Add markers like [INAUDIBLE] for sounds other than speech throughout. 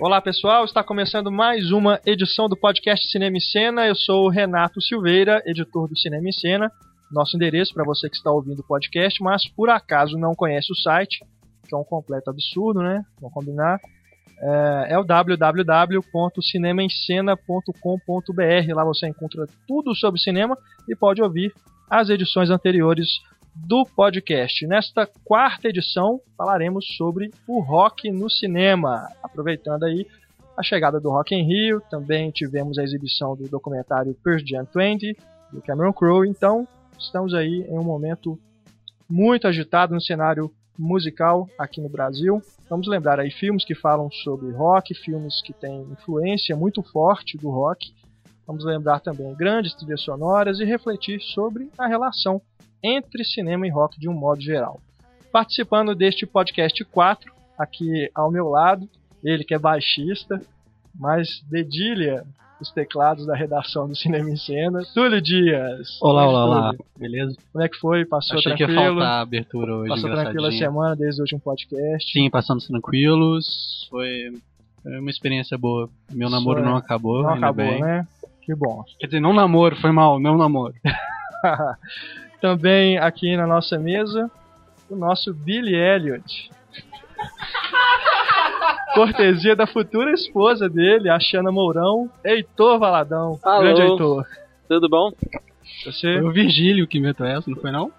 Olá pessoal, está começando mais uma edição do podcast Cinema e Cena. Eu sou o Renato Silveira, editor do Cinema e Cena. Nosso endereço para você que está ouvindo o podcast, mas por acaso não conhece o site, que é um completo absurdo, né? Vamos combinar. É, é o www.cinemaencena.com.br. Lá você encontra tudo sobre cinema e pode ouvir as edições anteriores do podcast. Nesta quarta edição, falaremos sobre o rock no cinema, aproveitando aí a chegada do Rock em Rio, também tivemos a exibição do documentário Pearl Jam 20, do Cameron Crowe, então estamos aí em um momento muito agitado no cenário musical aqui no Brasil. Vamos lembrar aí filmes que falam sobre rock, filmes que têm influência muito forte do rock. Vamos lembrar também grandes trilhas sonoras e refletir sobre a relação entre cinema e rock de um modo geral. Participando deste podcast 4, aqui ao meu lado, ele que é baixista, mas dedilha os teclados da redação do Cinema em Cena, Túlio Dias. Olá, olá, olá. Beleza? Como é que foi? Passou Achei tranquilo? que ia faltar a abertura hoje, Passou tranquilo a semana desde o último podcast? Sim, passando tranquilos. Foi, uma experiência boa. Meu namoro Foi. não acabou, Não acabou, bem. né? Que bom. Quer dizer, não namoro, foi mal, não namoro. [LAUGHS] Também aqui na nossa mesa, o nosso Billy Elliot. Cortesia da futura esposa dele, a Xana Mourão, Heitor Valadão. Alô. Grande Heitor. Tudo bom? Você... Foi o Virgílio que inventou essa, não foi não?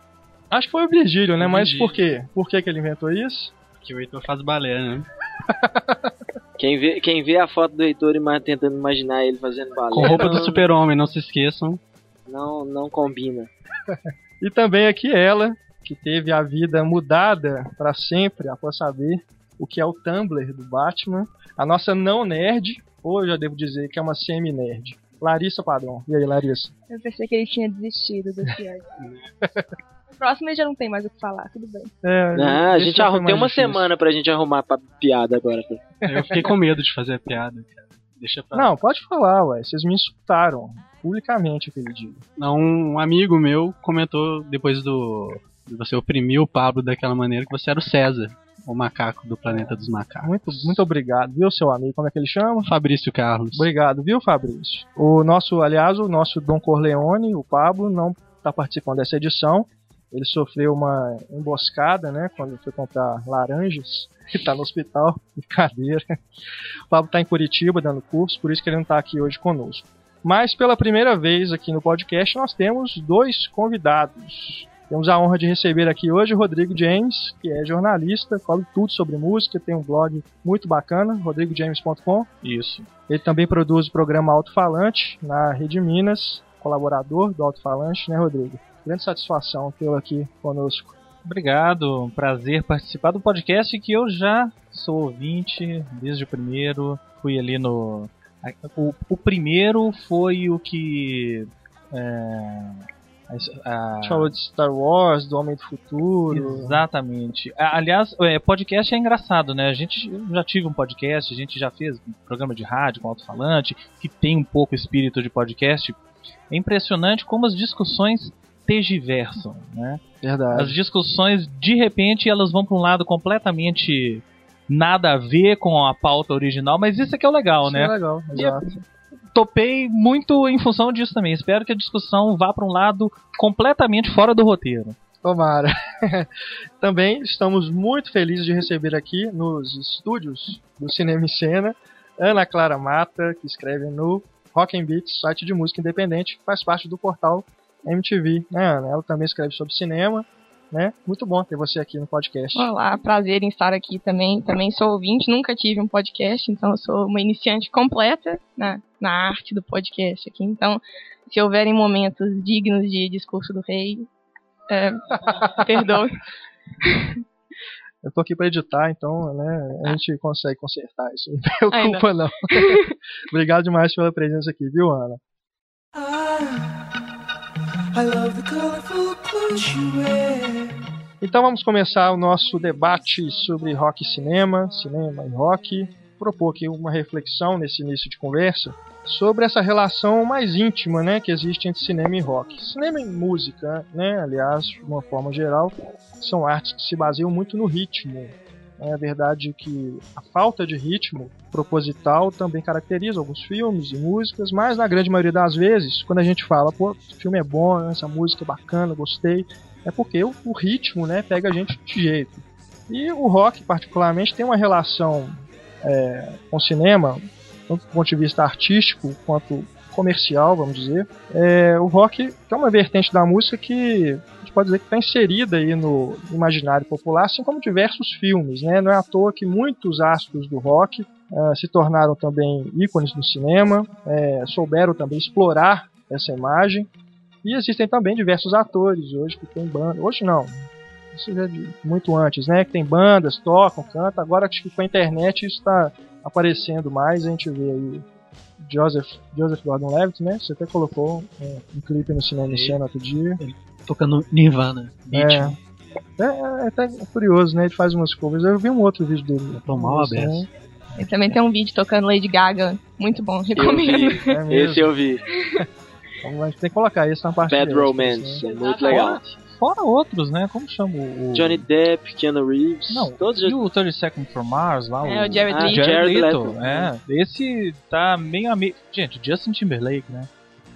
Acho que foi o Virgílio, né? O Mas Virgílio. por quê? Por que, que ele inventou isso? Que o Heitor faz balé, né? [LAUGHS] Quem vê, quem vê a foto do Heitor e mais tentando imaginar ele fazendo balé Com roupa do super-homem, não se esqueçam. não, não combina. [LAUGHS] E também aqui ela, que teve a vida mudada para sempre após saber o que é o Tumblr do Batman. A nossa não nerd, ou eu já devo dizer que é uma semi-nerd. Larissa Padrão. E aí, Larissa? Eu pensei que ele tinha desistido do piada. [LAUGHS] O próximo ele já não tem mais o que falar, tudo bem. É, Ah, a esse gente arruma, tem uma difícil. semana pra gente arrumar pra piada agora. Eu fiquei com medo de fazer a piada, cara. Deixa pra Não, pode falar, ué. Vocês me insultaram publicamente aquele dia. Um amigo meu comentou depois do de você oprimir o Pablo daquela maneira que você era o César, o macaco do planeta dos macacos. Muito, muito obrigado, viu, seu amigo? Como é que ele chama? Fabrício Carlos. Obrigado, viu, Fabrício? O nosso, aliás, o nosso Dom Corleone, o Pablo, não está participando dessa edição. Ele sofreu uma emboscada, né, quando foi comprar laranjas. Ele [LAUGHS] tá no hospital, de cadeira. O Pablo tá em Curitiba dando curso, por isso que ele não tá aqui hoje conosco. Mas pela primeira vez aqui no podcast nós temos dois convidados. Temos a honra de receber aqui hoje o Rodrigo James, que é jornalista, fala tudo sobre música, tem um blog muito bacana, rodrigojames.com. Isso. Ele também produz o programa Alto Falante na Rede Minas, colaborador do Alto Falante, né, Rodrigo? Grande satisfação tê-lo aqui conosco. Obrigado, um prazer participar do podcast que eu já sou ouvinte desde o primeiro. Fui ali no. O, o primeiro foi o que. É, a- a- gente falou de Star Wars, do Homem do Futuro. Exatamente. Aliás, é, podcast é engraçado, né? A gente já tive um podcast, a gente já fez um programa de rádio com alto-falante, que tem um pouco espírito de podcast. É impressionante como as discussões tergiversam, né? Verdade. As discussões, de repente, elas vão para um lado completamente nada a ver com a pauta original, mas isso é que é o legal, Isso né? é legal, exato. Topei muito em função disso também. Espero que a discussão vá para um lado completamente fora do roteiro. Tomara. [LAUGHS] Também estamos muito felizes de receber aqui nos estúdios do Cinema e Cena Ana Clara Mata, que escreve no Rock and Beats, site de música independente, faz parte do portal MTV, né, Ana? Ela também escreve sobre cinema, né? Muito bom ter você aqui no podcast. Olá, prazer em estar aqui também. Também sou ouvinte, nunca tive um podcast, então eu sou uma iniciante completa na, na arte do podcast aqui. Então, se houverem momentos dignos de discurso do rei, é, [LAUGHS] perdoe. Eu tô aqui para editar, então, né, a gente consegue consertar isso. [LAUGHS] Não preocupa, Ainda. não. [LAUGHS] Obrigado demais pela presença aqui, viu, Ana? I love the colorful clothes you wear. Então vamos começar o nosso debate sobre rock e cinema, cinema e rock. Propor aqui uma reflexão nesse início de conversa sobre essa relação mais íntima, né, que existe entre cinema e rock. Cinema e música, né, aliás, de uma forma geral, são artes que se baseiam muito no ritmo. É verdade que a falta de ritmo proposital também caracteriza alguns filmes e músicas, mas na grande maioria das vezes, quando a gente fala, pô, esse filme é bom, essa música é bacana, gostei, é porque o, o ritmo, né, pega a gente de jeito. E o rock, particularmente, tem uma relação é, com o cinema, tanto do ponto de vista artístico quanto comercial, vamos dizer. É, o rock é uma vertente da música que a gente pode dizer que está inserida aí no imaginário popular, assim como diversos filmes. Né? Não é à toa que muitos astros do rock uh, se tornaram também ícones no cinema, é, souberam também explorar essa imagem. E existem também diversos atores hoje que têm banda. Hoje não, isso já é de muito antes, né? Que tem bandas, tocam, cantam. Agora acho que com a internet isso está aparecendo mais. A gente vê aí Joseph, Joseph Gordon-Levitt, né? Você até colocou um, um clipe no cinema esse ano outro dia. Tocando Nirvana. Beat. É. É, é até curioso, né? Ele faz umas covers. Eu vi um outro vídeo dele. Tom mal Né? aberto. Ele também tem um vídeo tocando Lady Gaga, muito bom, Eu recomendo. vi. É. Esse eu vi. [LAUGHS] Então, a gente tem que colocar isso na parte Bad dele, Romance. É muito legal. Fora outros, né? Como chama o. Johnny Depp, Keanu Reeves. Não, todos e o 30 Seconds from Mars lá? É, o Jared Ah, Leto. Jared Leto. Leto. É, esse tá meio amigo. Gente, Justin Timberlake, né?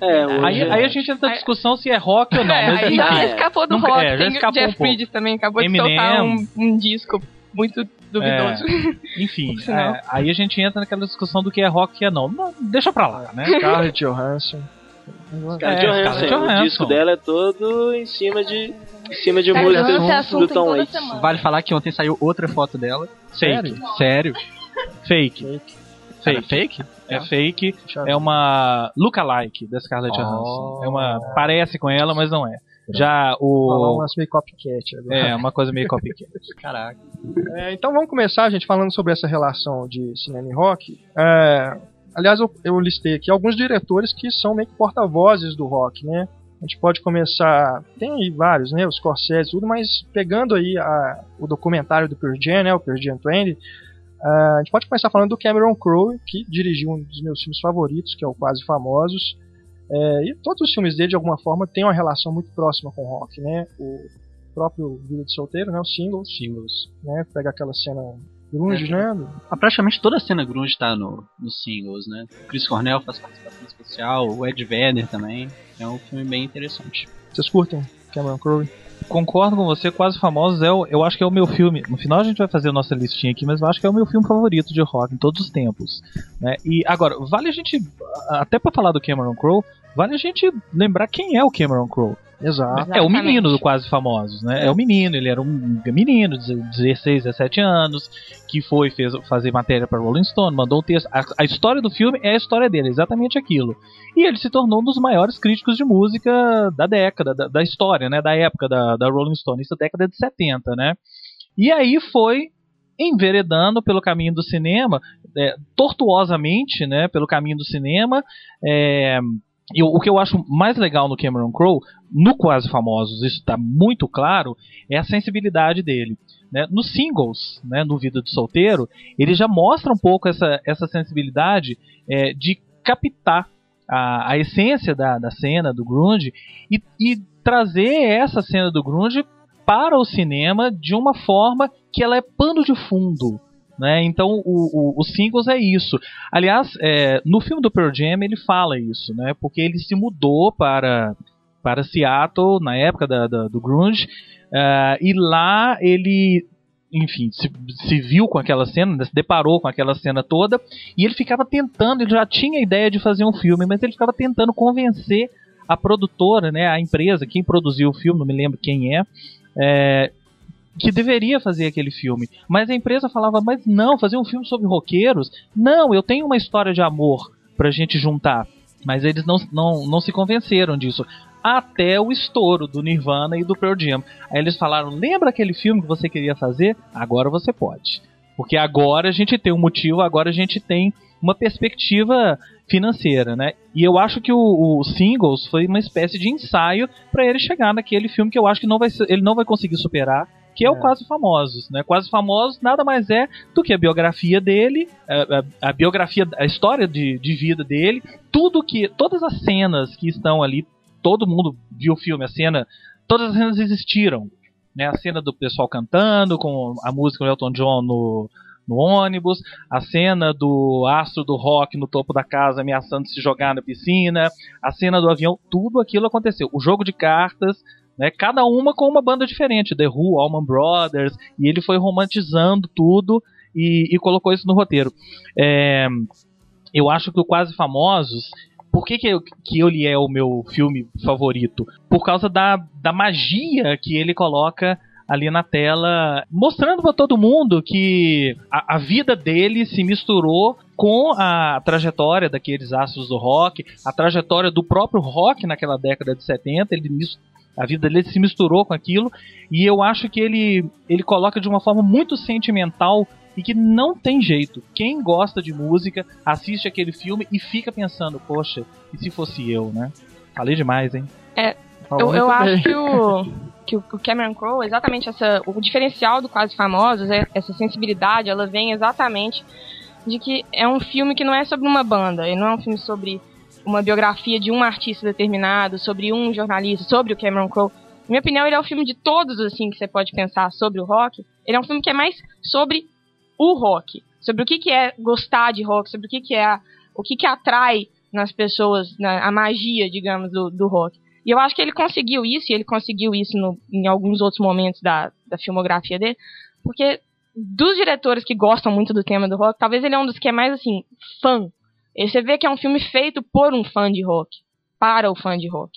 É, Aí, é. aí a gente entra na Aí- discussão se é rock ou não, [LAUGHS] É, mas aí enfim. já é. escapou do rock, é, já tem o escapou Jeff um pouco. Bridges também, acabou de Eminem. soltar um, um disco muito duvidoso. Enfim, [LAUGHS] Por sinal. é, aí a gente entra naquela discussão do que é rock e que é não. não deixa pra lá, né? Scarlett Johansson. Scarlett É, Johansson. Scarlett O Johansson. disco dela é todo em cima de, em cima de músicas Johansson é do Tom Waits. Vale falar que ontem saiu outra foto dela. Fake. Sério? Fake. Fake. Fake. fake? É fake. Deixa eu É uma lookalike da Scarlett Oh. Johansson. É uma. Parece com ela, mas não é. Já falar o. umas meio copycat agora. É, uma coisa meio copycat. [LAUGHS] Caraca. É, então vamos começar, gente, falando sobre essa relação de cinema e rock. É, aliás, eu, eu listei aqui alguns diretores que são meio que porta-vozes do rock, né? A gente pode começar, tem aí vários, né? Os Scorsese, tudo, mas pegando aí a- o documentário do Pearl Jam, né? O Pearl Jam 20, ah, a gente pode começar falando do Cameron Crowe, que dirigiu um dos meus filmes favoritos, que é o Quase Famosos. É, e todos os filmes dele, de alguma forma, têm uma relação muito próxima com o rock, né? O próprio Vida de Solteiro, né? Os singles, singles, né? Pega aquela cena grunge, né? Ah, praticamente toda a cena grunge tá no, nos singles, né? O Chris Cornell faz participação especial, o Ed Vedder também. É um filme bem interessante. Vocês curtem Cameron Crowe? Concordo com você, Quase Famosos é o, eu acho que é o meu filme. No final a gente vai fazer a nossa listinha aqui, mas eu acho que é o meu filme favorito de rock em todos os tempos. Né? E agora, vale a gente, até pra falar do Cameron Crowe, vale a gente lembrar quem é o Cameron Crowe. Exato. É o menino do Quase Famosos, né? É o menino, ele era um menino de 16, 17 anos, que foi fez, fazer matéria para Rolling Stone, mandou um texto. A, a história do filme é a história dele, exatamente aquilo. E ele se tornou um dos maiores críticos de música da década, da, da história, né? Da época da, da Rolling Stone, isso é década de 70, né? E aí foi enveredando pelo caminho do cinema, é, tortuosamente, né? Pelo caminho do cinema. É, e o, que eu acho mais legal no Cameron Crowe, no Quase Famosos, isso está muito claro, é a sensibilidade dele. Né? Nos singles, né, no Vida de Solteiro, ele já mostra um pouco essa, essa sensibilidade é, de captar a, a essência da, da cena do grunge e, e trazer essa cena do grunge para o cinema de uma forma que ela é pano de fundo. Né? Então o, o, os singles é isso. Aliás, é, no filme do Pearl Jam ele fala isso, né? porque ele se mudou para, para Seattle na época da, da- do grunge ah, e lá ele enfim, se, se viu com aquela cena, né, se deparou com aquela cena toda, e ele ficava tentando, ele já tinha a ideia de fazer um filme, mas ele ficava tentando convencer a produtora, né, a empresa, quem produziu o filme, não me lembro quem é, é, que deveria fazer aquele filme. Mas a empresa falava, mas não, fazer um filme sobre roqueiros? Não, eu tenho uma história de amor pra gente juntar. Mas eles não, não, não se convenceram disso. Até o estouro do Nirvana e do Pearl Jam. Aí eles falaram, lembra aquele filme que você queria fazer? Agora você pode. Porque agora a gente tem um motivo, agora a gente tem uma perspectiva financeira, né? E eu acho que o, o Singles foi uma espécie de ensaio para ele chegar naquele filme que eu acho que não vai ele não vai conseguir superar, que é, o É. Quase Famosos, né? Quase Famosos nada mais é do que a biografia dele, a, a- a biografia, a história de, de vida dele, tudo que, todas as cenas que estão ali, todo mundo viu o filme, a cena, todas as cenas existiram. Né? A cena do pessoal cantando, com a música do Elton John no, no ônibus, a cena do astro do rock no topo da casa ameaçando se jogar na piscina, a cena do avião, tudo aquilo aconteceu. O jogo de cartas, né, cada uma com uma banda diferente, The Who, Allman Brothers, e ele foi romantizando tudo e, e colocou isso no roteiro. É, eu acho que o Quase Famosos por que, que, eu- que ele é o meu filme favorito? Por causa da, da magia que ele coloca ali na tela, mostrando para todo mundo que a, a vida dele se misturou com a trajetória daqueles astros do rock, a trajetória do próprio rock naquela década de 70, ele a vida dele se misturou com aquilo, e eu acho que ele, ele coloca de uma forma muito sentimental e que não tem jeito. Quem gosta de música assiste aquele filme e fica pensando, poxa, e se fosse eu, né? Falei demais, hein? Falou Eu, eu acho [LAUGHS] que o, que o Cameron Crowe, exatamente essa, o diferencial do Quase Famosos, é, essa sensibilidade, ela vem exatamente de que é um filme que não é sobre uma banda, ele não é um filme sobre uma biografia de um artista determinado, sobre um jornalista, sobre o Cameron Crowe. Na minha opinião, ele é o filme de todos assim que você pode pensar sobre o rock. Ele é um filme que é mais sobre o rock, sobre o que, que é gostar de rock, sobre o que, que é o que, que atrai nas pessoas, na, a magia, digamos, do, do rock. E eu acho que ele conseguiu isso, e ele conseguiu isso no- em alguns outros momentos da, da filmografia dele, porque dos diretores que gostam muito do tema do rock, talvez ele é um dos que é mais, assim, fã. E você vê que é um filme feito por um fã de rock, para o fã de rock.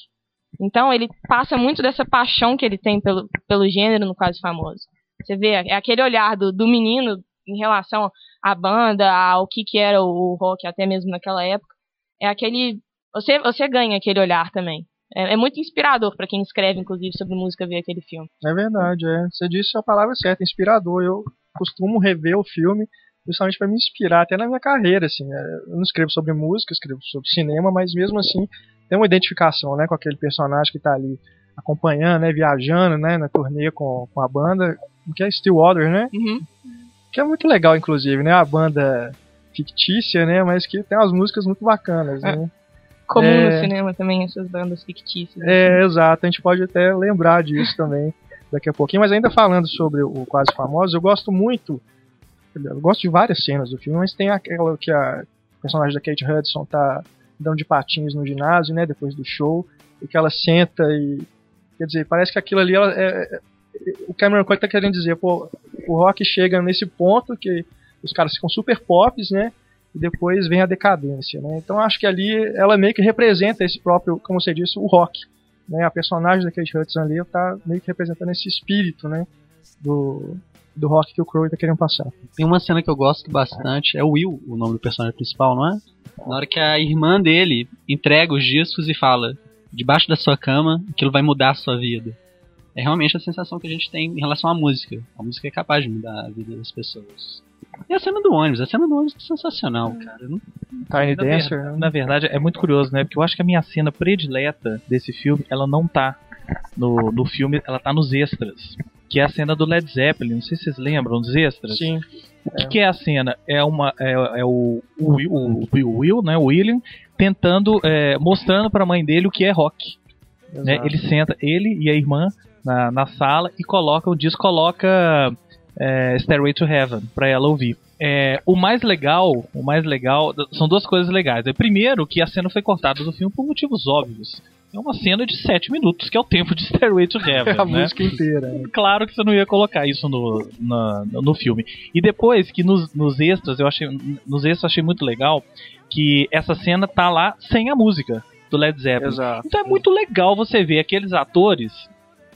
Então ele passa muito dessa paixão que ele tem pelo, pelo gênero no Quase Famoso. Você vê, é aquele olhar do, do menino em relação à banda, ao que, que era o, o rock até mesmo naquela época. É aquele. Você, você ganha aquele olhar também. É, é muito inspirador para quem escreve, inclusive, sobre música ver aquele filme. É verdade, é. Você disse a palavra certa, inspirador. Eu costumo rever o filme justamente para me inspirar até na minha carreira, assim. É, Eu não escrevo sobre música, escrevo sobre cinema, mas mesmo assim tem uma identificação, né, com aquele personagem que tá ali acompanhando, né, viajando, né, na turnê com, com a banda, que é Stillwater, né? Que é muito legal, inclusive, né? A banda fictícia, né? Mas que tem umas músicas muito bacanas, né? Comum É. no cinema também, essas bandas fictícias. É, exato. A gente pode até lembrar disso também daqui a pouquinho. Mas ainda falando sobre o Quase Famosos, eu gosto muito. Eu gosto de várias cenas do filme, mas tem aquela que a personagem da Kate Hudson tá dando de patins no ginásio, né? Depois do show. E que ela senta e. Quer dizer, parece que aquilo ali ela, é, é- o Cameron Crowe tá querendo dizer, pô, o rock chega nesse ponto que os caras ficam super pops, né? E depois vem a decadência, né? Então acho que ali ela meio que representa esse próprio, como você disse, o rock. Né? A personagem da Kate Hudson ali tá meio que representando esse espírito, né? Do, do rock que o Crowe tá querendo passar. Tem uma cena que eu gosto bastante, é o Will, o nome do personagem principal, não é? Na hora que a irmã dele entrega os discos e fala: debaixo da sua cama, aquilo vai mudar a sua vida. É realmente a sensação que a gente tem em relação à música. A música é capaz de mudar a vida das pessoas. E a cena do ônibus, a cena do ônibus é sensacional, cara. Não- Tiny Na, Dancer, ver- né? na verdade, é muito curioso, né? Porque eu acho que a minha cena predileta desse filme, ela não tá no, no filme, ela tá nos extras. Que é a cena do Led Zeppelin. Não sei se vocês lembram dos extras. Sim. O que, que é a cena? É uma é, é o, o, Will, o, o Will, né, o William, tentando é, mostrando para a mãe dele o que é rock. Né? Ele senta ele e a irmã na, na sala e coloca o disco, coloca é, Stairway to Heaven para ela ouvir. É, o mais legal, o mais legal, são duas coisas legais. É, primeiro, que a cena foi cortada do filme por motivos óbvios. É uma cena de 7 minutos, que é o tempo de Stairway to Heaven. [LAUGHS] a né? música inteira. né? claro que você não ia colocar isso no, na- no filme. E depois que nos, nos extras, eu achei. Nos extras eu achei muito legal que essa cena tá lá sem a música do Led Zeppelin. Exato. Então é muito legal você ver aqueles atores,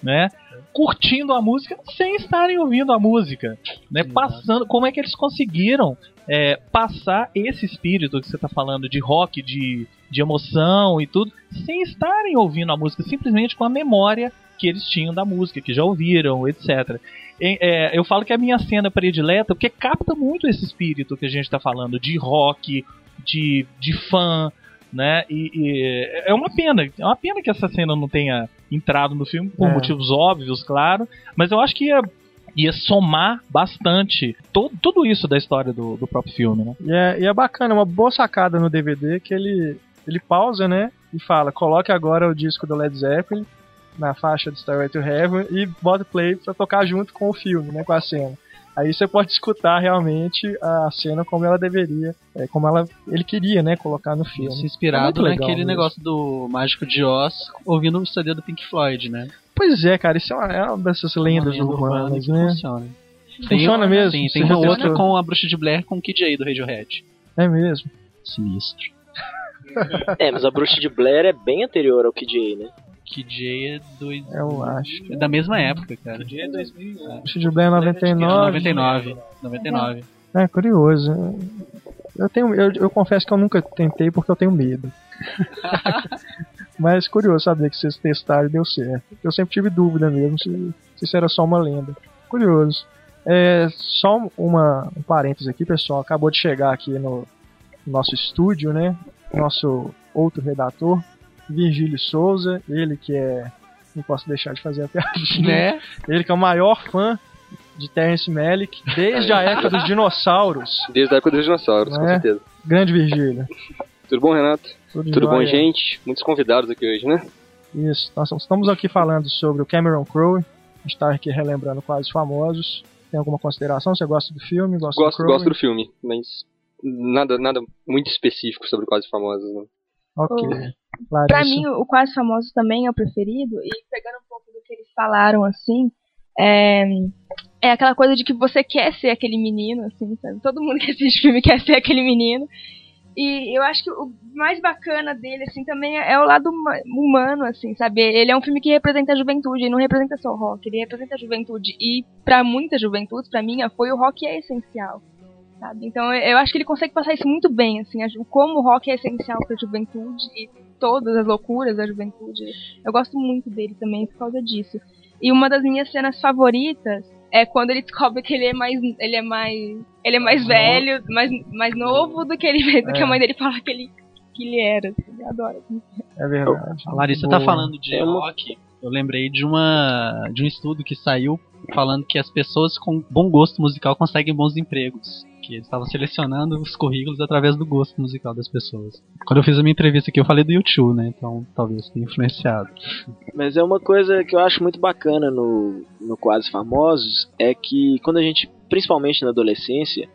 né? Curtindo a música sem estarem ouvindo a música, né? Passando, como é que eles conseguiram é, passar esse espírito que você tá falando de rock, de, de emoção e tudo, sem estarem ouvindo a música, simplesmente com a memória que eles tinham da música, que já ouviram, etc. E, é, eu falo que é a minha cena predileta porque capta muito esse espírito que a gente tá falando de rock, de, de fã, né? E, e é uma pena, é uma pena que essa cena não tenha entrado no filme por É. motivos óbvios, claro, mas eu acho que ia, ia somar bastante to, tudo isso da história do, do próprio filme, né? E é, e é bacana, é uma boa sacada no DVD que ele, ele pausa, né? E fala, coloque agora o disco do Led Zeppelin na faixa do Starway to Heaven e bota play pra tocar junto com o filme, né, com a cena. Aí você pode escutar realmente a cena como ela deveria, é, como ela, ele queria, né, colocar no filme. Isso É inspirado legal naquele mesmo. negócio do Mágico de Oz, ouvindo o CD do Pink Floyd, né? Pois é, cara, isso é uma, é uma dessas lendas Uma lenda urbana urbanas, que né? Funciona. Funciona mesmo? Sim, tem uma outra testou? com a Bruxa de Blair com o Kid A do Radiohead. É mesmo. Sinistro. É, mas a Bruxa de Blair é bem anterior ao Kid A, né? A é, dois, Eu acho. é da mesma época, cara. Dia 2001. Steve Blair 99. 99. 99. É curioso. Eu tenho, eu, eu confesso que eu nunca tentei porque eu tenho medo. [LAUGHS] Mas curioso saber que vocês testaram e deu certo. Eu sempre tive dúvida mesmo se, se isso era só uma lenda. Curioso. É, só uma, um parênteses aqui, pessoal. Acabou de chegar aqui no nosso estúdio, né? Nosso outro redator, Virgílio Souza. Ele que é. Não posso deixar de fazer a [LAUGHS] piadinha. Né? Ele que é o maior fã de Terence Malick desde a época dos dinossauros. Desde a época dos dinossauros, com É. certeza. Grande Virgílio. Tudo bom, Renato? Tudo, Tudo bom, gente? Muitos convidados aqui hoje, né? Isso. Nós estamos aqui falando sobre o Cameron Crowe. A gente está aqui relembrando quais famosos. Tem alguma consideração? Você gosta do filme? Gosta Gosto, do Crowe? gosto do filme, mas nada, nada muito específico sobre Quase Famosos, né? Ok. Pra Larissa. mim, o Quase Famosos também é o preferido. E pegando um pouco do que eles falaram, assim, é, é aquela coisa de que você quer ser aquele menino, assim, sabe? Todo mundo [LAUGHS] que assiste filme quer ser aquele menino. E eu acho que o mais bacana dele, assim, também é o lado huma- humano, assim, sabe? Ele é um filme que representa a juventude, ele não representa só o rock, ele representa a juventude. E pra muitas juventudes, pra mim, foi o rock é essencial. Sabe? Então eu- acho que ele consegue passar isso muito bem, assim, a como o rock é essencial pra juventude e todas as loucuras da juventude. Eu gosto muito dele também por causa disso. E uma das minhas cenas favoritas é quando ele descobre que ele é mais ele é mais ele é mais velho, mais, mais novo do que ele do que É. a mãe dele fala que ele que ele era. assim, Eu adoro. É verdade. A Larissa Boa. tá falando de É rock. Eu lembrei de uma de um estudo que saiu falando que as pessoas com bom gosto musical conseguem bons empregos. Que eles estavam selecionando os currículos através do gosto musical das pessoas. Quando eu fiz a minha entrevista aqui, eu falei do YouTube, né? Então talvez tenha influenciado. Mas é uma coisa que eu acho muito bacana no, no Quase Famosos, é que quando a gente, principalmente na adolescência,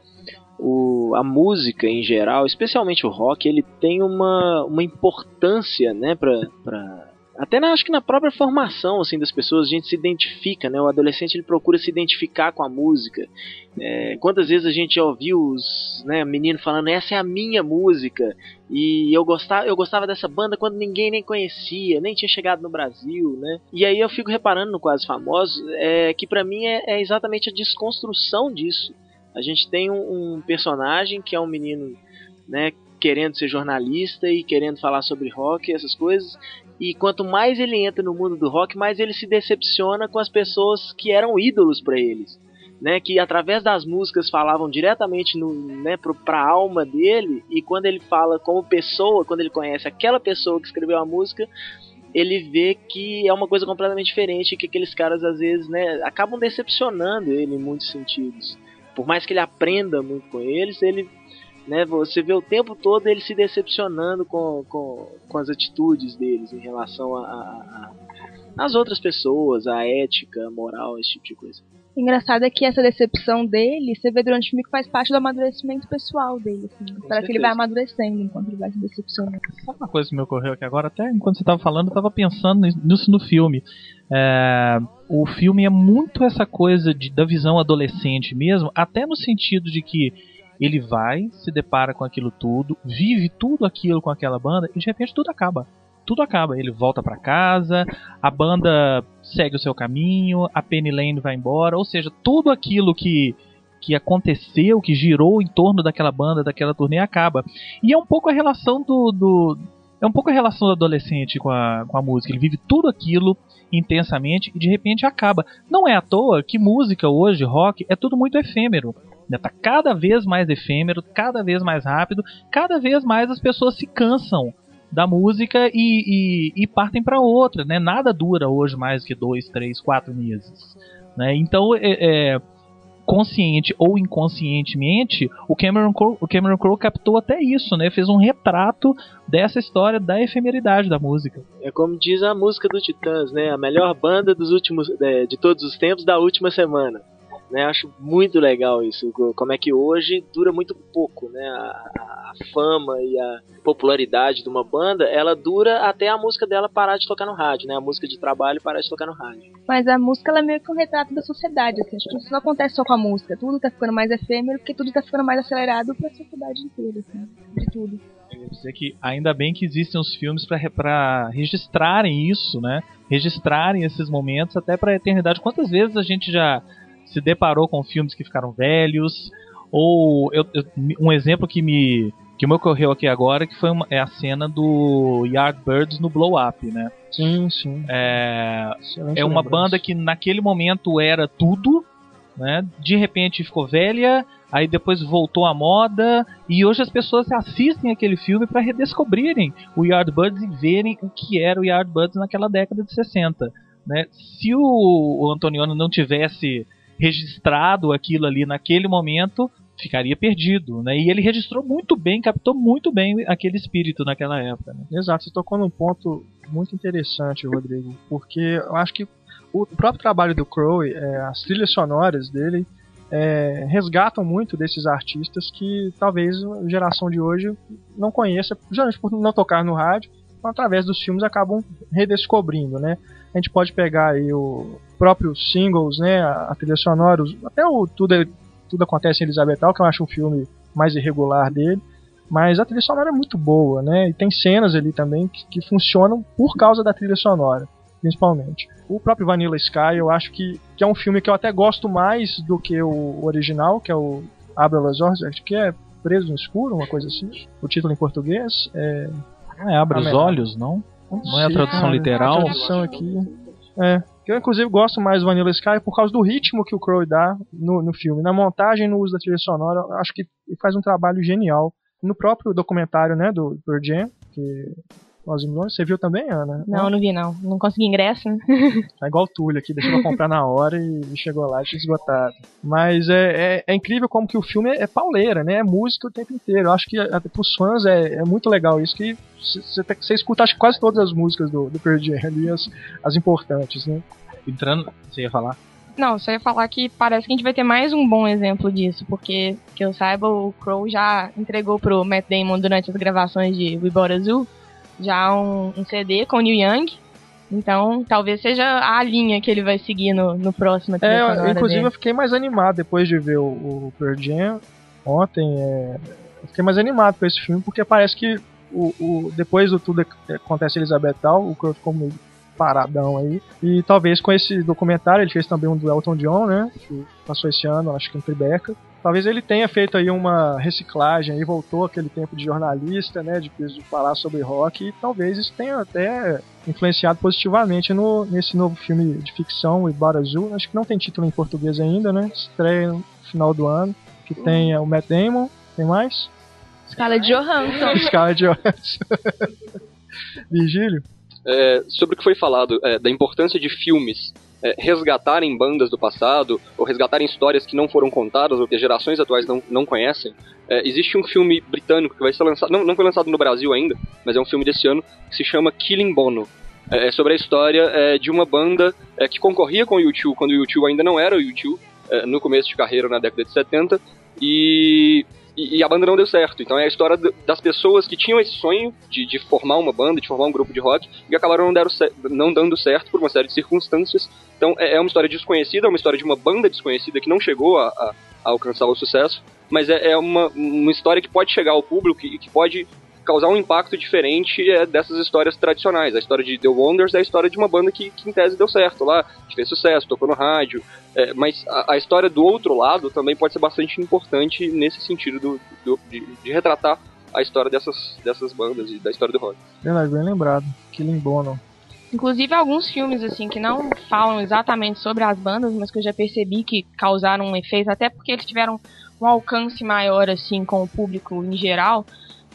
o, a música em geral, especialmente o rock, ele tem uma, uma importância, né, pra, pra, até na, acho que na própria formação assim das pessoas a gente se identifica, né? O adolescente ele procura se identificar com a música. É, quantas vezes a gente ouviu os né, menino falando essa é a minha música e eu gostava, eu gostava dessa banda quando ninguém nem conhecia, nem tinha chegado no Brasil, né? E aí eu fico reparando no Quase Famosos é, que pra mim é, é exatamente a desconstrução disso. A gente tem um, um personagem que é um menino, né, querendo ser jornalista e querendo falar sobre rock e essas coisas. E quanto mais ele entra no mundo do rock, mais ele se decepciona com as pessoas que eram ídolos pra eles. Né, que através das músicas falavam diretamente no, né, pro, pra alma dele, e quando ele fala como pessoa, quando ele conhece aquela pessoa que escreveu a música, ele vê que é uma coisa completamente diferente, que aqueles caras às vezes né, acabam decepcionando ele em muitos sentidos. Por mais que ele aprenda muito com eles, ele né, você vê o tempo todo ele se decepcionando com, com, com as atitudes deles em relação a, a, a as outras pessoas, a ética, a moral, esse tipo de coisa. O engraçado é que essa decepção dele, você vê durante o filme que faz parte do amadurecimento pessoal dele. Assim. Parece que ele certeza. vai amadurecendo enquanto ele vai se decepcionando. Sabe uma coisa que me ocorreu aqui agora? Até enquanto você estava falando, eu estava pensando nisso no filme. É, o filme é muito essa coisa de, da visão adolescente mesmo, até no sentido de que ele vai, se depara com aquilo tudo, vive tudo aquilo com aquela banda e de repente tudo acaba. Tudo acaba. Ele volta para casa, a banda segue o seu caminho, a Penny Lane vai embora, ou seja, tudo aquilo que que aconteceu, que girou em torno daquela banda, daquela turnê acaba. E é um pouco a relação do, do é um pouco a relação do adolescente com a, com a música. Ele vive tudo aquilo intensamente e de repente acaba. Não é à toa que música hoje, rock, é tudo muito efêmero. Né? Tá cada vez mais efêmero, cada vez mais rápido, cada vez mais as pessoas se cansam da música e, e, e partem para outra, né? Nada dura hoje mais que dois, três, quatro meses, né? Então, é, é, consciente ou inconscientemente, o Cameron Crowe, o Cameron Crowe captou até isso, né? Fez um retrato dessa história da efemeridade da música. É como diz a música do Titãs, né? A melhor banda dos últimos, é, de todos os tempos da última semana. Né, acho muito legal isso, como é que hoje dura muito pouco, né? A, a, fama e a popularidade de uma banda, ela dura até a música dela parar de tocar no rádio, né? A música de trabalho parar de tocar no rádio. Mas a música ela é meio que um retrato da sociedade, assim. Acho que isso não acontece só com a música. Tudo tá ficando mais efêmero porque tudo tá ficando mais acelerado pra sociedade inteira, assim. De tudo. Eu ia dizer que ainda bem que existem os filmes para registrarem isso, né? Registrarem esses momentos até pra eternidade. Quantas vezes a gente já se deparou com filmes que ficaram velhos, ou eu, eu, um exemplo que me que me ocorreu aqui agora que foi uma, é a cena do Yardbirds no Blow Up, né? Sim, sim. É, é uma banda que naquele momento era tudo, né? De repente ficou velha, aí depois voltou à moda e hoje as pessoas assistem aquele filme para redescobrirem o Yardbirds e verem o que era o Yardbirds naquela década de 60, né? Se o, o Antoniano não tivesse registrado aquilo ali naquele momento, ficaria perdido, né? E ele registrou muito bem, captou muito bem aquele espírito naquela época. Né? Exato, você tocou num ponto muito interessante, Rodrigo, porque eu acho que o próprio trabalho do Crow, é, as trilhas sonoras dele, é, resgatam muito desses artistas que talvez a geração de hoje não conheça, justamente por não tocar no rádio, através dos filmes acabam redescobrindo, né? A gente pode pegar aí o próprio singles, né, a, trilha sonora, até o tudo, é, tudo acontece em Elizabethal, que eu acho um filme mais irregular dele, mas a trilha sonora é muito boa, né? E tem cenas ali também que, que funcionam por causa da trilha sonora, principalmente. O próprio Vanilla Sky, eu acho que, que é um filme que eu até gosto mais do que o original, que é o Abra las Ordens, que é Preso no Escuro, uma coisa assim. O título em português é... Ah, é Abre os Olhos, não? Não é a tradução cara, literal? A tradução aqui. É. Eu, inclusive, gosto mais do Vanilla Sky por causa do ritmo que o Crow dá no, no filme. Na montagem, no uso da trilha sonora, acho que faz um trabalho genial. No próprio documentário, né, do Pearl Jam, que nós vimos, você viu também, Ana? Não, não vi não. Não consegui ingresso, né? [LAUGHS] É igual o Túlio aqui, deixou pra comprar na hora e chegou lá e tinha esgotado. Mas é, é, é, incrível como que o filme é, é pauleira, né? É música o tempo inteiro. Eu acho que até pros fãs é, é muito legal isso, que você escuta acho, quase todas as músicas do, do Pearl Jam ali, as, as importantes, né? Entrando, você ia falar? Não, só ia falar que parece que a gente vai ter mais um bom exemplo disso, porque, que eu saiba, o Crow já entregou pro Matt Damon durante as gravações de We Bought Azul já um, um CD com o Neil Young. Então, talvez seja a linha que ele vai seguir no, no próximo É, eu, inclusive dele. eu fiquei mais animado depois de ver o, o Pearl Jam ontem. É, eu fiquei mais animado com esse filme, porque parece que o, o, depois do tudo que acontece Elizabeth Tal, o Crow ficou meio paradão aí. E talvez com esse documentário, ele fez também um do Elton John, né? Que passou esse ano, acho que em Tribeca. Talvez ele tenha feito aí uma reciclagem e voltou aquele tempo de jornalista, né? De, de falar sobre rock. E talvez isso tenha até influenciado positivamente no, nesse novo filme de ficção, o Ibar Azul. Acho que não tem título em português ainda, né? Estreia no final do ano. Que tem o Matt Damon. Tem mais? Scarlett Johansson. [LAUGHS] Scarlett Johansson. [LAUGHS] Virgílio? É, sobre o que foi falado é, da importância de filmes é, resgatarem bandas do passado ou resgatarem histórias que não foram contadas ou que gerações atuais não, não conhecem. É, existe um filme britânico que vai ser lançado, não, não foi lançado no Brasil ainda, mas é um filme desse ano que se chama Killing Bono. É, é sobre a história é, de uma banda que concorria com o U2 quando o U2 ainda não era o U2, no começo de carreira na década de 70 e e, e, a banda não deu certo. Então é a história das pessoas que tinham esse sonho de, de, formar uma banda, de formar um grupo de rock, e acabaram não, deram, não dando certo por uma série de circunstâncias. Então é, é, uma história desconhecida, é uma história de uma banda desconhecida que não chegou a, a, a alcançar o sucesso, mas é, é, uma, uma história que pode chegar ao público e que pode causar um impacto diferente é, dessas histórias tradicionais. A história de The Wonders é a história de uma banda que, que em tese deu certo lá, que fez sucesso, tocou no rádio. É, mas a, a, história do outro lado também pode ser bastante importante nesse sentido do, do de, de, retratar a história dessas, dessas bandas e da história do rock. Verdade, bem lembrado. Killing Bono. Inclusive alguns filmes assim que não falam exatamente sobre as bandas, mas que eu já percebi que causaram um efeito, até porque eles tiveram um alcance maior assim com o público em geral.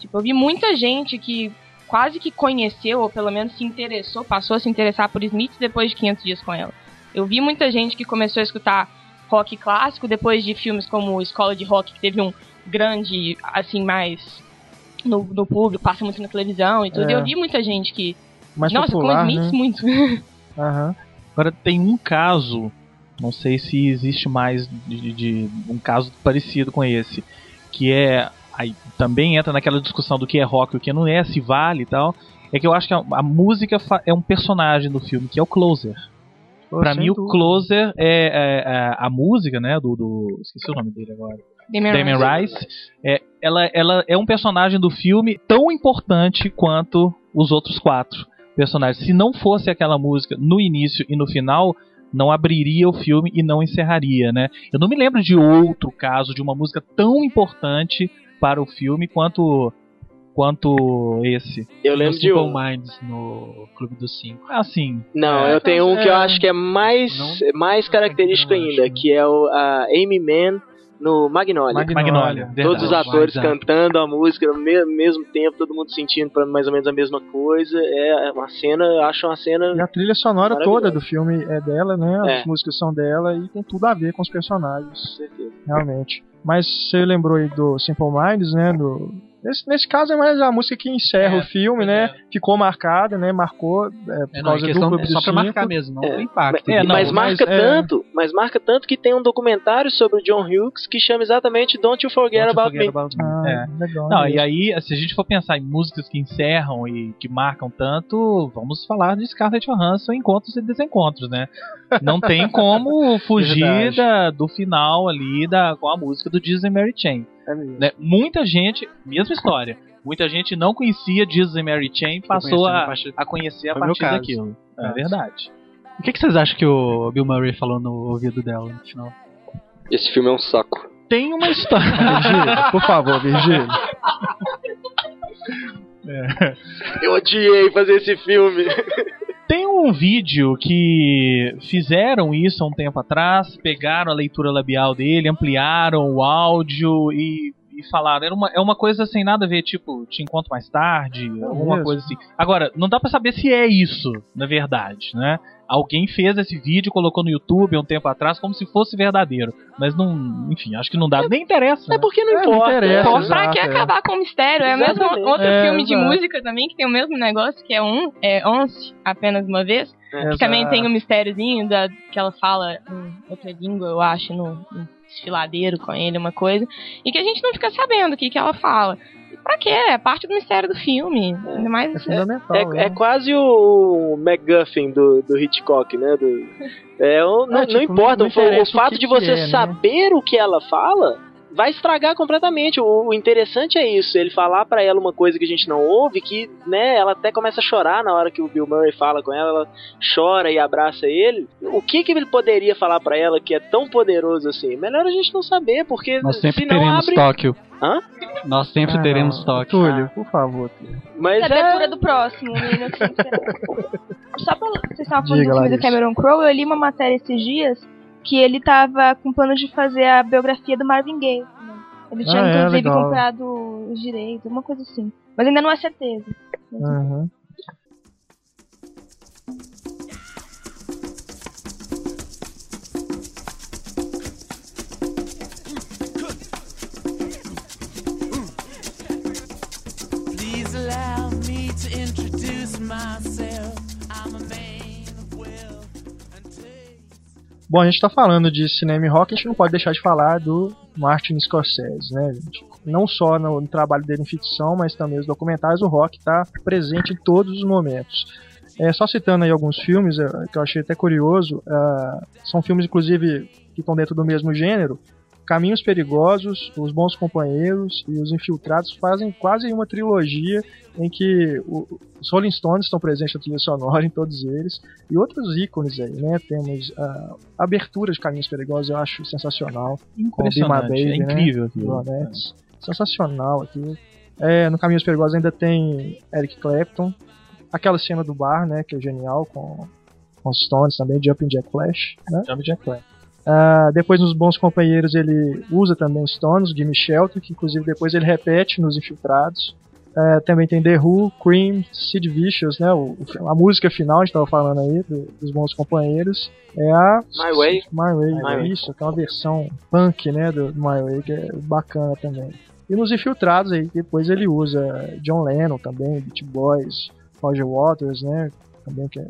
Tipo, eu vi muita gente que quase que conheceu, ou pelo menos se interessou, passou a se interessar por Smith depois de 500 dias com ela. Eu vi muita gente que começou a escutar rock clássico, depois de filmes como Escola de Rock, que teve um grande, assim, mais no, no público, passa muito na televisão e tudo. É. Eu vi muita gente que. Mais Nossa, popular, com os Smiths, né? muito. [LAUGHS] Aham. Agora tem um caso, não sei se existe mais de, de- de um caso parecido com esse, que é aí também entra naquela discussão do que é rock e o que não é, se vale e tal. É que eu acho que a, a música é um personagem do filme, que é o Closer. Sem mim, o dúvida. Closer é, é- é a música, né, do, do. Esqueci o nome dele agora. Damien Damien Rice. Rice, é, ela, ela é um personagem do filme tão importante quanto os outros quatro personagens. Se não fosse aquela música no início e no final, não abriria o filme e não encerraria, né? Eu não me lembro de outro caso de uma música tão importante para o filme quanto quanto esse. Eu lembro de um. Minds no Clube dos Cinco. Assim, Não, É, eu tenho um que eu é. acho que é mais, Não- mais característico acho, ainda, né? que é o, a Amy Mann no Magnolia. Magnolia. Verdade. Todos os atores Exato. cantando a música ao me- mesmo tempo, todo mundo sentindo mais ou menos a mesma coisa. É uma cena, eu acho uma cena. E a trilha sonora toda do filme é dela, né? É. As músicas são dela e tem tudo a ver com os personagens, com certeza. realmente. Mas você lembrou aí do Simple Minds, né? Do... Nesse, nesse caso é mais a música que encerra É, o filme, né? Ficou marcada, né? Marcou é, por É, não, é causa do questão Clube é só Cinco. marcar mesmo, não É. o impacto. É, não, mas marca mas, é- tanto, mas marca tanto que tem um documentário sobre o John Hughes que chama exatamente Don't You Forget Don't You About Forget Me. About Me. Ah, É. legal. Não, e aí, se a gente for pensar em músicas que encerram e que marcam tanto, vamos falar de Scarlett Johansson, encontros e desencontros, né? Não tem como [LAUGHS] fugir da, do final ali da, com a música do Disney Mary Chain. É. Né? Muita gente, mesma história, muita gente não conhecia Disney Mary Chain, passou conhecendo a a, partir- a conhecer a partir caso. daquilo. É Caso. verdade. O que, que vocês acham que o Bill Murray falou no ouvido dela no final? Esse filme é um saco. Tem uma história. [LAUGHS] Virgílio, por favor, Virgílio. [LAUGHS] Eu odiei fazer esse filme. Tem um vídeo que fizeram isso há um tempo atrás, pegaram a leitura labial dele, ampliaram o áudio e, e falaram. Era uma, é uma coisa sem nada a ver, tipo, te encontro mais tarde, alguma mesmo? coisa assim. Agora, não dá pra saber se é isso, na verdade, né? Alguém fez esse vídeo, colocou no YouTube há um tempo atrás, como se fosse verdadeiro. Mas não, enfim, acho que não dá, nem interessa. É né? porque não É, não importa. interessa, né? exato. Pra que é. acabar com o mistério? É mesmo Exatamente. outro É, filme de música também que tem o mesmo negócio, que é um, é Once, apenas uma vez. Que também tem o mistériozinho da, que ela fala em outra língua, eu acho, no, no desfiladeiro com ele, uma coisa. E que a gente não fica sabendo o que, que ela fala. E pra quê? É parte do mistério do filme. Ainda mais. É fundamental. É, né? é quase o MacGuffin do, do Hitchcock, né? Do, é, o- [LAUGHS] não, É, tipo, não importa, não o, o fato de você é, né? saber o que ela fala vai estragar completamente. O, o interessante é isso, ele falar pra ela uma coisa que a gente não ouve, que, né, ela até começa a chorar na hora que o Bill Murray fala com ela, ela chora e abraça ele. O que que ele poderia falar pra ela que é tão poderoso assim? Melhor a gente não saber, porque Nós sempre senão teremos abre... Tóquio. Hã? Nós sempre Ah, teremos. Tóquio. Túlio, por favor. Mas abertura é... do próximo, menino. será. [LAUGHS] Só pra vocês estavam falando Diga, do filme do. Cameron Crowe, eu li uma matéria esses dias que ele tava com plano de fazer a biografia do Marvin Gaye. né? Ele tinha, Ah, é, inclusive, legal. comprado os direitos, uma coisa assim. Mas ainda não é certeza. Uhum. Please allow me to introduce myself. Bom, a gente tá falando de cinema e rock, a gente não pode deixar de falar do Martin Scorsese, né, gente? Não só no, no trabalho dele em ficção, mas também os documentários, o rock tá presente em todos os momentos. É, só citando aí alguns filmes é, que eu achei até curioso, ah, são filmes inclusive que estão dentro do mesmo gênero. Caminhos Perigosos, Os Bons Companheiros e Os Infiltrados fazem quase uma trilogia em que o- os Rolling Stones estão presentes na trilha sonora em todos eles e outros ícones aí, né? Temos a abertura de Caminhos Perigosos, eu acho sensacional. Impressionante, Baby, é né? incrível aquilo. Ronettes. Sensacional aquilo. É, no Caminhos Perigosos ainda tem Eric Clapton. Aquela cena do bar, né? Que é genial com, com os Stones também, Jumping Jack Flash, né? Chama Jack Black. Ah, depois nos Bons Companheiros ele usa também Stones, Gimme Shelter, que inclusive depois ele repete nos Infiltrados. É, também tem The Who, Cream, Sid Vicious, né? O, a música final, a gente tava falando aí, do- dos bons companheiros. É a My Way. My Way, My Way. isso, que é uma versão punk, né, do, do My Way, que é bacana também. E nos infiltrados aí, depois ele usa John Lennon também, Beat Boys, Roger Waters, né, também que é,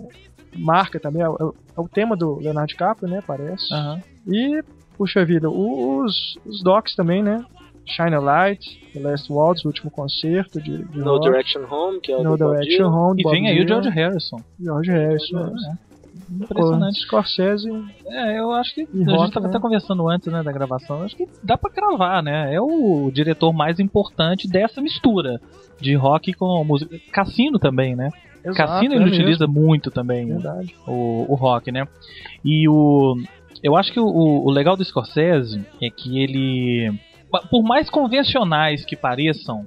marca também, é, o- é o tema do Leonardo DiCaprio, né, parece. Aham. E, puxa vida, os, os docs também, né, Shine a Light, The Last Waltz, o último concerto de, de No rock, Direction Home, que é o No do Bob Direction Dylan. Home, E Bob vem aí o George Harrison. George Harrison, É, né, Impressionante. Scorsese, É, eu acho que a gente rock, tava né? até conversando antes, né, da gravação. Acho que dá pra cravar, né? É o diretor mais importante dessa mistura de rock com música. Cassino também, né? Exato, Cassino é ele mesmo, utiliza muito também verdade. o, o rock, né? E o. Eu acho que o, o legal do Scorsese é que ele. Por mais convencionais que pareçam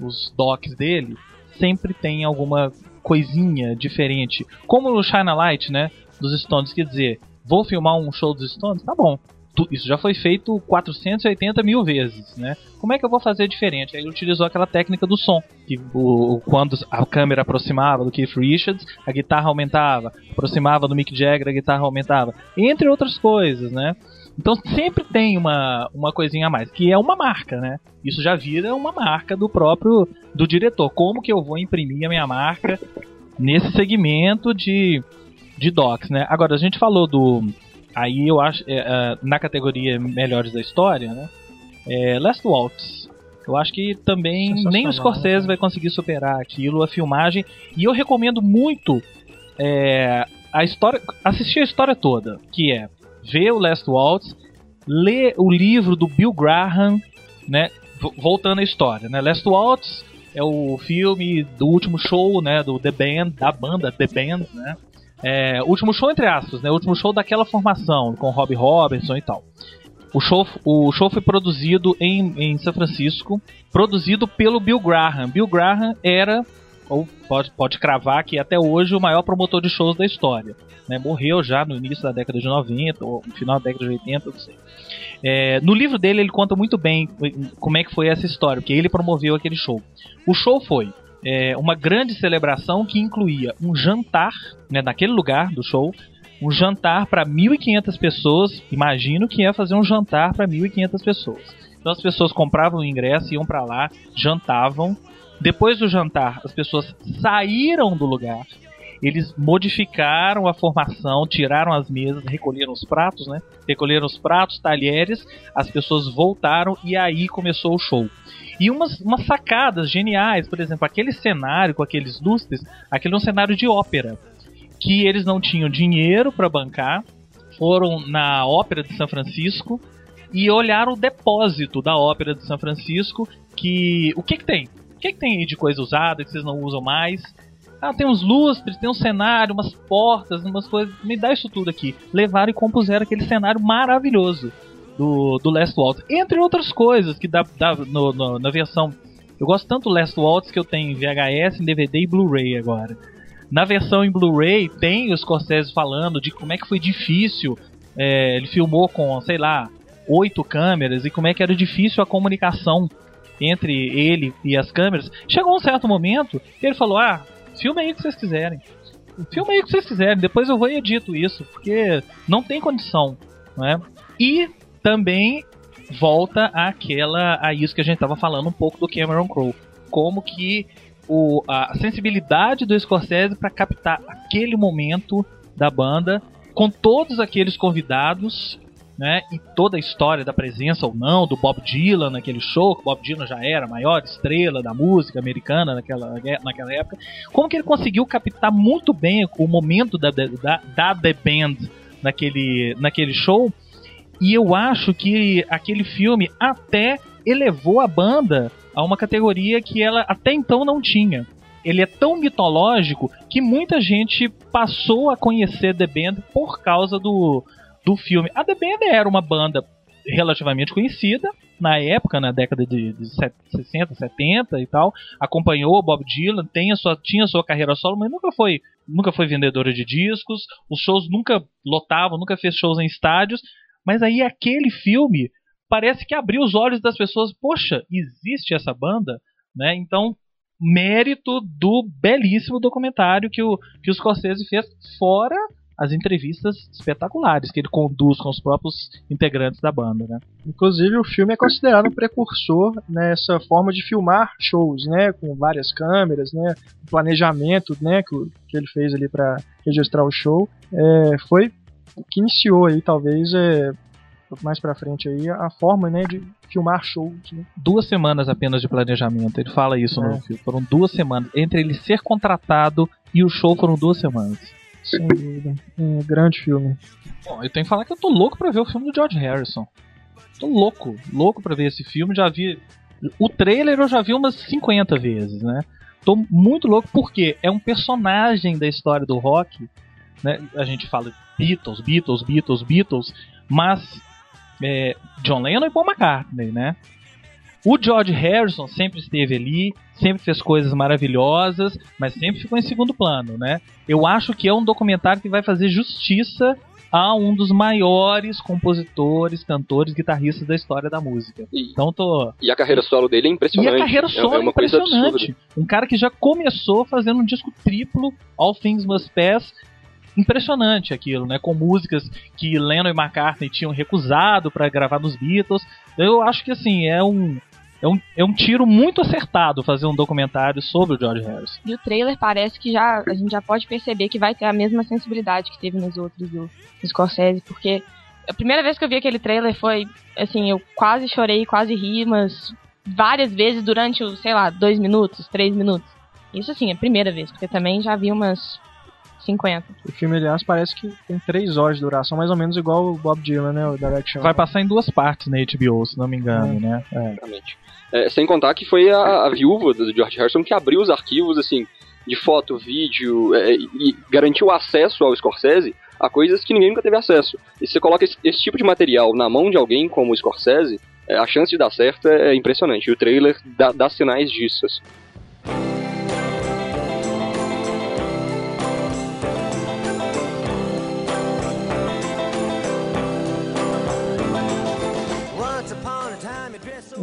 os docs dele, sempre tem alguma coisinha diferente. Como no Shine a Light, né? Dos Stones, quer dizer, vou filmar um show dos Stones? Tá bom. Isso já foi feito 480 mil vezes, né? Como é que eu vou fazer diferente? Aí ele utilizou aquela técnica do som, que o, quando a câmera aproximava do Keith Richards, a guitarra aumentava, aproximava do Mick Jagger, a guitarra aumentava, entre outras coisas, né? Então sempre tem uma, uma coisinha a mais, que é uma marca, né? Isso já vira uma marca do próprio do diretor. Como que eu vou imprimir a minha marca nesse segmento de, de docs, né? Agora, a gente falou do. Aí eu acho. é, é, na categoria Melhores da História, né? É, Last Waltz. Eu acho que também nem o Sensacional, Scorsese né? vai conseguir superar aquilo, a filmagem. E eu recomendo muito é, a história, assistir a história toda, que é ver o Last Waltz, ler o livro do Bill Graham, né? Voltando à história, né? Last Waltz é o filme do último show, né? Do The Band, da banda The Band, né? É, último show entre aspas, né? Último show daquela formação com Robbie Robertson e tal. O show, o show foi produzido em, em São Francisco, produzido pelo Bill Graham. Bill Graham era, ou pode, pode cravar que até hoje, o maior promotor de shows da história. né? Morreu já no início da década de 90, ou no final da década de 80, não sei. É, no livro dele, ele conta muito bem como é que foi essa história, porque ele promoveu aquele show. O show foi é, uma grande celebração que incluía um jantar, né, naquele lugar do show, um jantar para 1.500 pessoas. Imagino que ia fazer um jantar para 1.500 pessoas. Então as pessoas compravam o ingresso, iam para lá, jantavam. Depois do jantar, as pessoas saíram do lugar. Eles modificaram a formação, tiraram as mesas, recolheram os pratos, né? Recolheram os pratos, talheres, as pessoas voltaram e aí começou o show. E umas, umas sacadas geniais, por exemplo, aquele cenário com aqueles lustres, aquele é um cenário de ópera que eles não tinham dinheiro para bancar, foram na Ópera de São Francisco e olharam o depósito da Ópera de São Francisco, que o que que tem? O que que tem de coisa usada que vocês não usam mais? Ah, tem uns lustres, tem um cenário, umas portas, umas coisas. Me dá isso tudo aqui. Levaram e compuseram aquele cenário maravilhoso do, do Last Waltz. Entre outras coisas que dá, dá no- no- na versão. Eu gosto tanto do Last Waltz que eu tenho em VHS, em DVD e Blu-ray agora. Na versão em Blu-ray tem o Scorsese falando de como é que foi difícil. é, ele filmou com, sei lá, oito câmeras e como é que era difícil a comunicação entre ele e as câmeras. Chegou um certo momento que ele falou: Ah, filma aí o que vocês quiserem. Filma aí o que vocês quiserem, depois eu vou e edito isso, porque não tem condição. Né? E também volta àquela, a isso que a gente estava falando um pouco do Cameron Crowe. Como que o, a sensibilidade do Scorsese para captar aquele momento da banda com todos aqueles convidados, né, e toda a história da presença ou não do Bob Dylan naquele show, que Bob Dylan já era a maior estrela da música americana naquela, naquela época, como que ele conseguiu captar muito bem o momento da, da, da The Band naquele, naquele show, e eu acho que aquele filme até elevou a banda a uma categoria que ela até então não tinha. Ele é tão mitológico que muita gente passou a conhecer The Band por causa do, do filme. A The Band era uma banda relativamente conhecida na época, na década de, de 60, 70 e tal. Acompanhou Bob Dylan, tem a sua, tinha a sua carreira solo, mas nunca foi, nunca foi vendedora de discos. Os shows nunca lotavam, nunca fez shows em estádios. Mas aí aquele filme parece que abriu os olhos das pessoas. Poxa, existe essa banda, né? Então mérito do belíssimo documentário que o, que o Scorsese fez, fora as entrevistas espetaculares que ele conduz com os próprios integrantes da banda, né? Inclusive, o filme é considerado um precursor nessa forma de filmar shows, né? Com várias câmeras, né? O planejamento, né? Que, que ele fez ali para registrar o show. É, foi o que iniciou aí, talvez, é, mais pra frente aí, a forma, né? De filmar shows, né? Duas semanas apenas de planejamento, ele fala isso É. no filme. Foram duas semanas. Entre ele ser contratado e o show foram duas semanas. Sem dúvida. Um grande filme. Bom, eu tenho que falar que eu tô louco pra ver o filme do George Harrison. Tô louco, louco pra ver esse filme. Já vi. O trailer eu já vi umas 50 vezes, né? Tô muito louco porque é um personagem da história do rock. Né? A gente fala Beatles, Beatles, Beatles, Beatles, mas é, John Lennon e Paul McCartney, né? O George Harrison sempre esteve ali, sempre fez coisas maravilhosas, mas sempre ficou em segundo plano, né? Eu acho que é um documentário que vai fazer justiça a um dos maiores compositores, cantores, guitarristas da história da música. E, Então tô. e a carreira solo dele é E impressionante. a carreira É- solo é é uma coisa impressionante. Um cara que já começou fazendo um disco triplo, All Things Must Pass. Impressionante aquilo, né? Com músicas que Lennon e McCartney tinham recusado para gravar nos Beatles. Eu acho que assim, é um. É um, é um tiro muito acertado fazer um documentário sobre o George Harrison. E o trailer parece que já a gente já pode perceber que vai ter a mesma sensibilidade que teve nos outros do, do Scorsese, porque a primeira vez que eu vi aquele trailer foi assim, eu quase chorei, quase ri, mas várias vezes durante, sei lá, dois minutos, três minutos. Isso assim, é a primeira vez, porque também já vi umas 50. O filme, aliás, parece que tem três horas de duração, mais ou menos igual o Bob Dylan, né? O Direction. Vai passar em duas partes na HBO, se não me engano, né? É. Exatamente. É, sem contar que foi a, a viúva do George Harrison que abriu os arquivos, assim, de foto, vídeo, é, e garantiu acesso ao Scorsese a coisas que ninguém nunca teve acesso. E se você coloca esse, esse tipo de material na mão de alguém como o Scorsese, é, a chance de dar certo é impressionante. E o trailer dá, dá sinais disso. assim.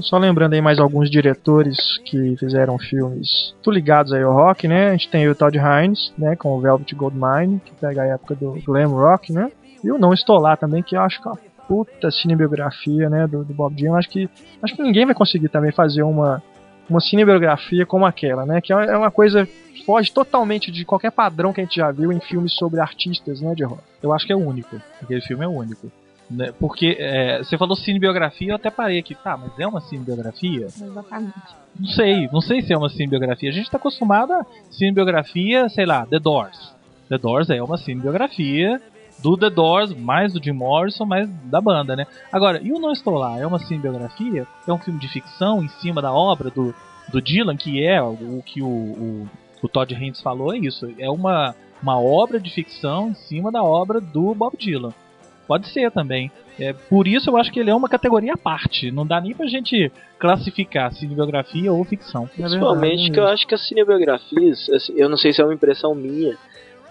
Só lembrando aí mais alguns diretores que fizeram filmes muito ligados aí ao rock, né? A gente tem o Todd Haynes, né? Com o Velvet Goldmine, que pega a época do glam rock, né? E o Não Estou Lá também, que eu acho que é uma puta cinebiografia, né? Do, do Bob Dylan. Acho que, acho que ninguém vai conseguir também fazer uma, uma cinebiografia como aquela, né? Que é uma- é uma coisa foge totalmente de qualquer padrão que a gente já viu em filmes sobre artistas, né? De rock. Eu acho que é único. Aquele filme é único. Né? Porque é, você falou cinebiografia, eu até parei aqui. Tá, mas é uma cinebiografia? Exatamente. Não sei, não sei se é uma cinebiografia. A gente tá acostumado a cinebiografia, sei lá, The Doors. The Doors é uma cinebiografia do The Doors, mais do Jim Morrison, mais da banda, né? Agora, e o Não Estou Lá? É uma cinebiografia? É um filme de ficção em cima da obra do, do Dylan, que é o, o que o, o, o Todd Haynes falou, é isso. É uma, uma obra de ficção em cima da obra do Bob Dylan. Pode ser também. É, por isso eu acho que ele é uma categoria à parte. Não dá nem pra gente classificar cinebiografia ou ficção. Principalmente que eu acho que as cinebiografias, assim, eu não sei se é uma impressão minha,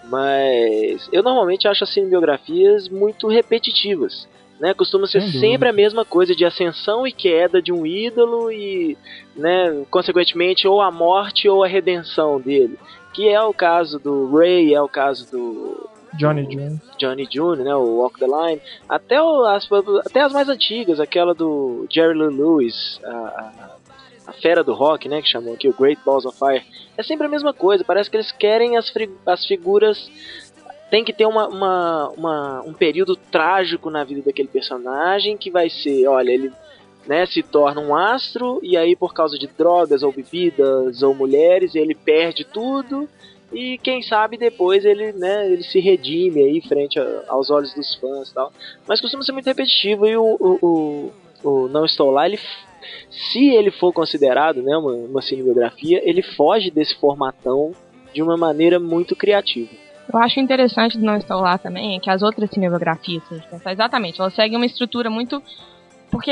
mas eu normalmente acho as cinebiografias muito repetitivas. Né, costuma ser sempre a mesma coisa de ascensão e queda de um ídolo e, né, consequentemente, ou a morte ou a redenção dele. Que é o caso do Ray, é o caso do Johnny June. Johnny June, né, o Walk the Line, até, o- as, até as mais antigas, aquela do Jerry Lee Lewis, a, a, a fera do rock, né, que chamam aqui, o Great Balls of Fire, é sempre a mesma coisa, parece que eles querem as, as figuras, tem que ter uma, uma, uma- um período trágico na vida daquele personagem, que vai ser, olha, ele né, se torna um astro, e aí por causa de drogas, ou bebidas, ou mulheres, ele perde tudo, e quem sabe depois ele, né, ele se redime aí frente a- aos olhos dos fãs e tal. Mas costuma ser muito repetitivo e o, o, o, o Não Estou Lá, ele, se ele for considerado né, uma, uma cinebiografia, ele foge desse formatão de uma maneira muito criativa. Eu acho interessante do Não Estou Lá também é que as outras cinebiografias, se a gente pensar exatamente, elas seguem uma estrutura muito. Porque,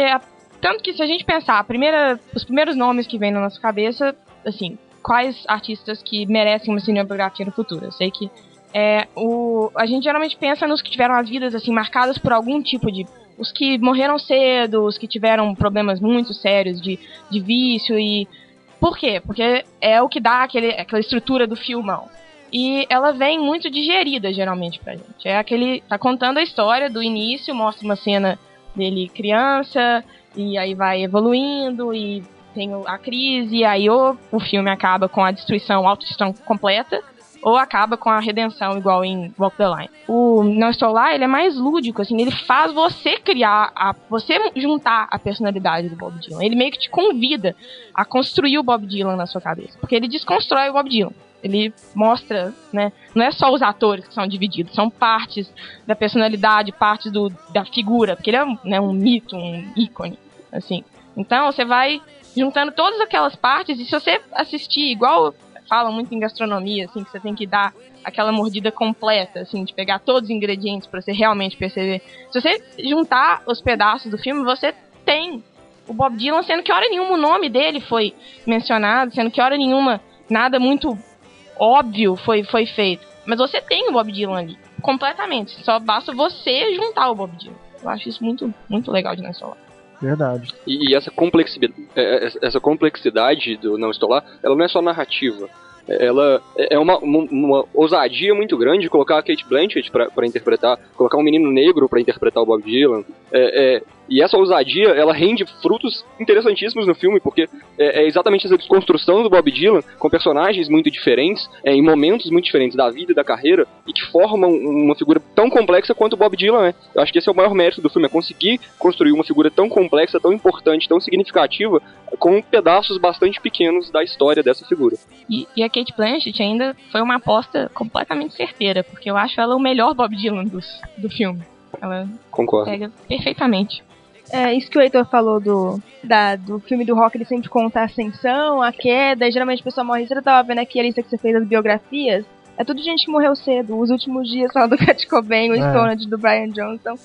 tanto que se a gente pensar, primeira, os primeiros nomes que vêm na nossa cabeça, assim, quais artistas que merecem uma cinebiografia no futuro? Eu sei que é, o, a gente geralmente pensa nos que tiveram as vidas assim marcadas por algum tipo de. Os que morreram cedo, os que tiveram problemas muito sérios de, de vício e Por quê? Porque é o que dá aquele, aquela estrutura do filmão. E ela vem muito digerida, geralmente, pra gente. É aquele. Tá contando a história do início, mostra uma cena dele criança, e aí vai evoluindo, e tem a crise, aí ou o filme acaba com a destruição, autodestruição completa, ou acaba com a redenção, igual em Walk the Line. O Não Estou Lá, ele é mais lúdico, assim, ele faz você criar, a, você juntar a personalidade do Bob Dylan. Ele meio que te convida a construir o Bob Dylan na sua cabeça, porque ele desconstrói o Bob Dylan. Ele mostra, né? Não é só os atores que são divididos, são partes da personalidade, partes do, da figura, porque ele é né, um mito, um ícone, assim. Então você vai juntando todas aquelas partes e se você assistir igual falam muito em gastronomia, assim, que você tem que dar aquela mordida completa, assim, de pegar todos os ingredientes pra você realmente perceber. Se você juntar os pedaços do filme, você tem o Bob Dylan, sendo que hora nenhuma o nome dele foi mencionado, sendo que hora nenhuma nada muito óbvio foi, foi feito. Mas você tem o Bob Dylan ali, completamente. Só basta você juntar o Bob Dylan. Eu acho isso muito, muito legal de Não Solar. Verdade. E, essa, complexidade, essa complexidade do Não Estou Lá, ela não é só narrativa. Ela é uma, uma, uma ousadia muito grande colocar a Kate Blanchett para interpretar, colocar um menino negro para interpretar o Bob Dylan. É, é, e essa ousadia, ela rende frutos interessantíssimos no filme, porque é, é exatamente essa desconstrução do Bob Dylan com personagens muito diferentes, é, em momentos muito diferentes da vida e da carreira, e que formam uma figura tão complexa quanto o Bob Dylan é. Eu acho que esse é o maior mérito do filme, é conseguir construir uma figura tão complexa, tão importante, tão significativa, com pedaços bastante pequenos da história dessa figura. E, e a Kate Blanchett ainda foi uma aposta completamente certeira, porque eu acho ela o melhor Bob Dylan dos, do filme. Ela Concordo. pega perfeitamente. É, isso que o Heitor falou do, da, do filme do rock, ele sempre conta a ascensão, a queda, e geralmente a pessoa morre. Você tava vendo aqui a lista que você fez das biografias? É tudo gente que morreu cedo. Os últimos dias só do [LAUGHS] Kurt Cobain, o É. Stoned, do Brian Johnson.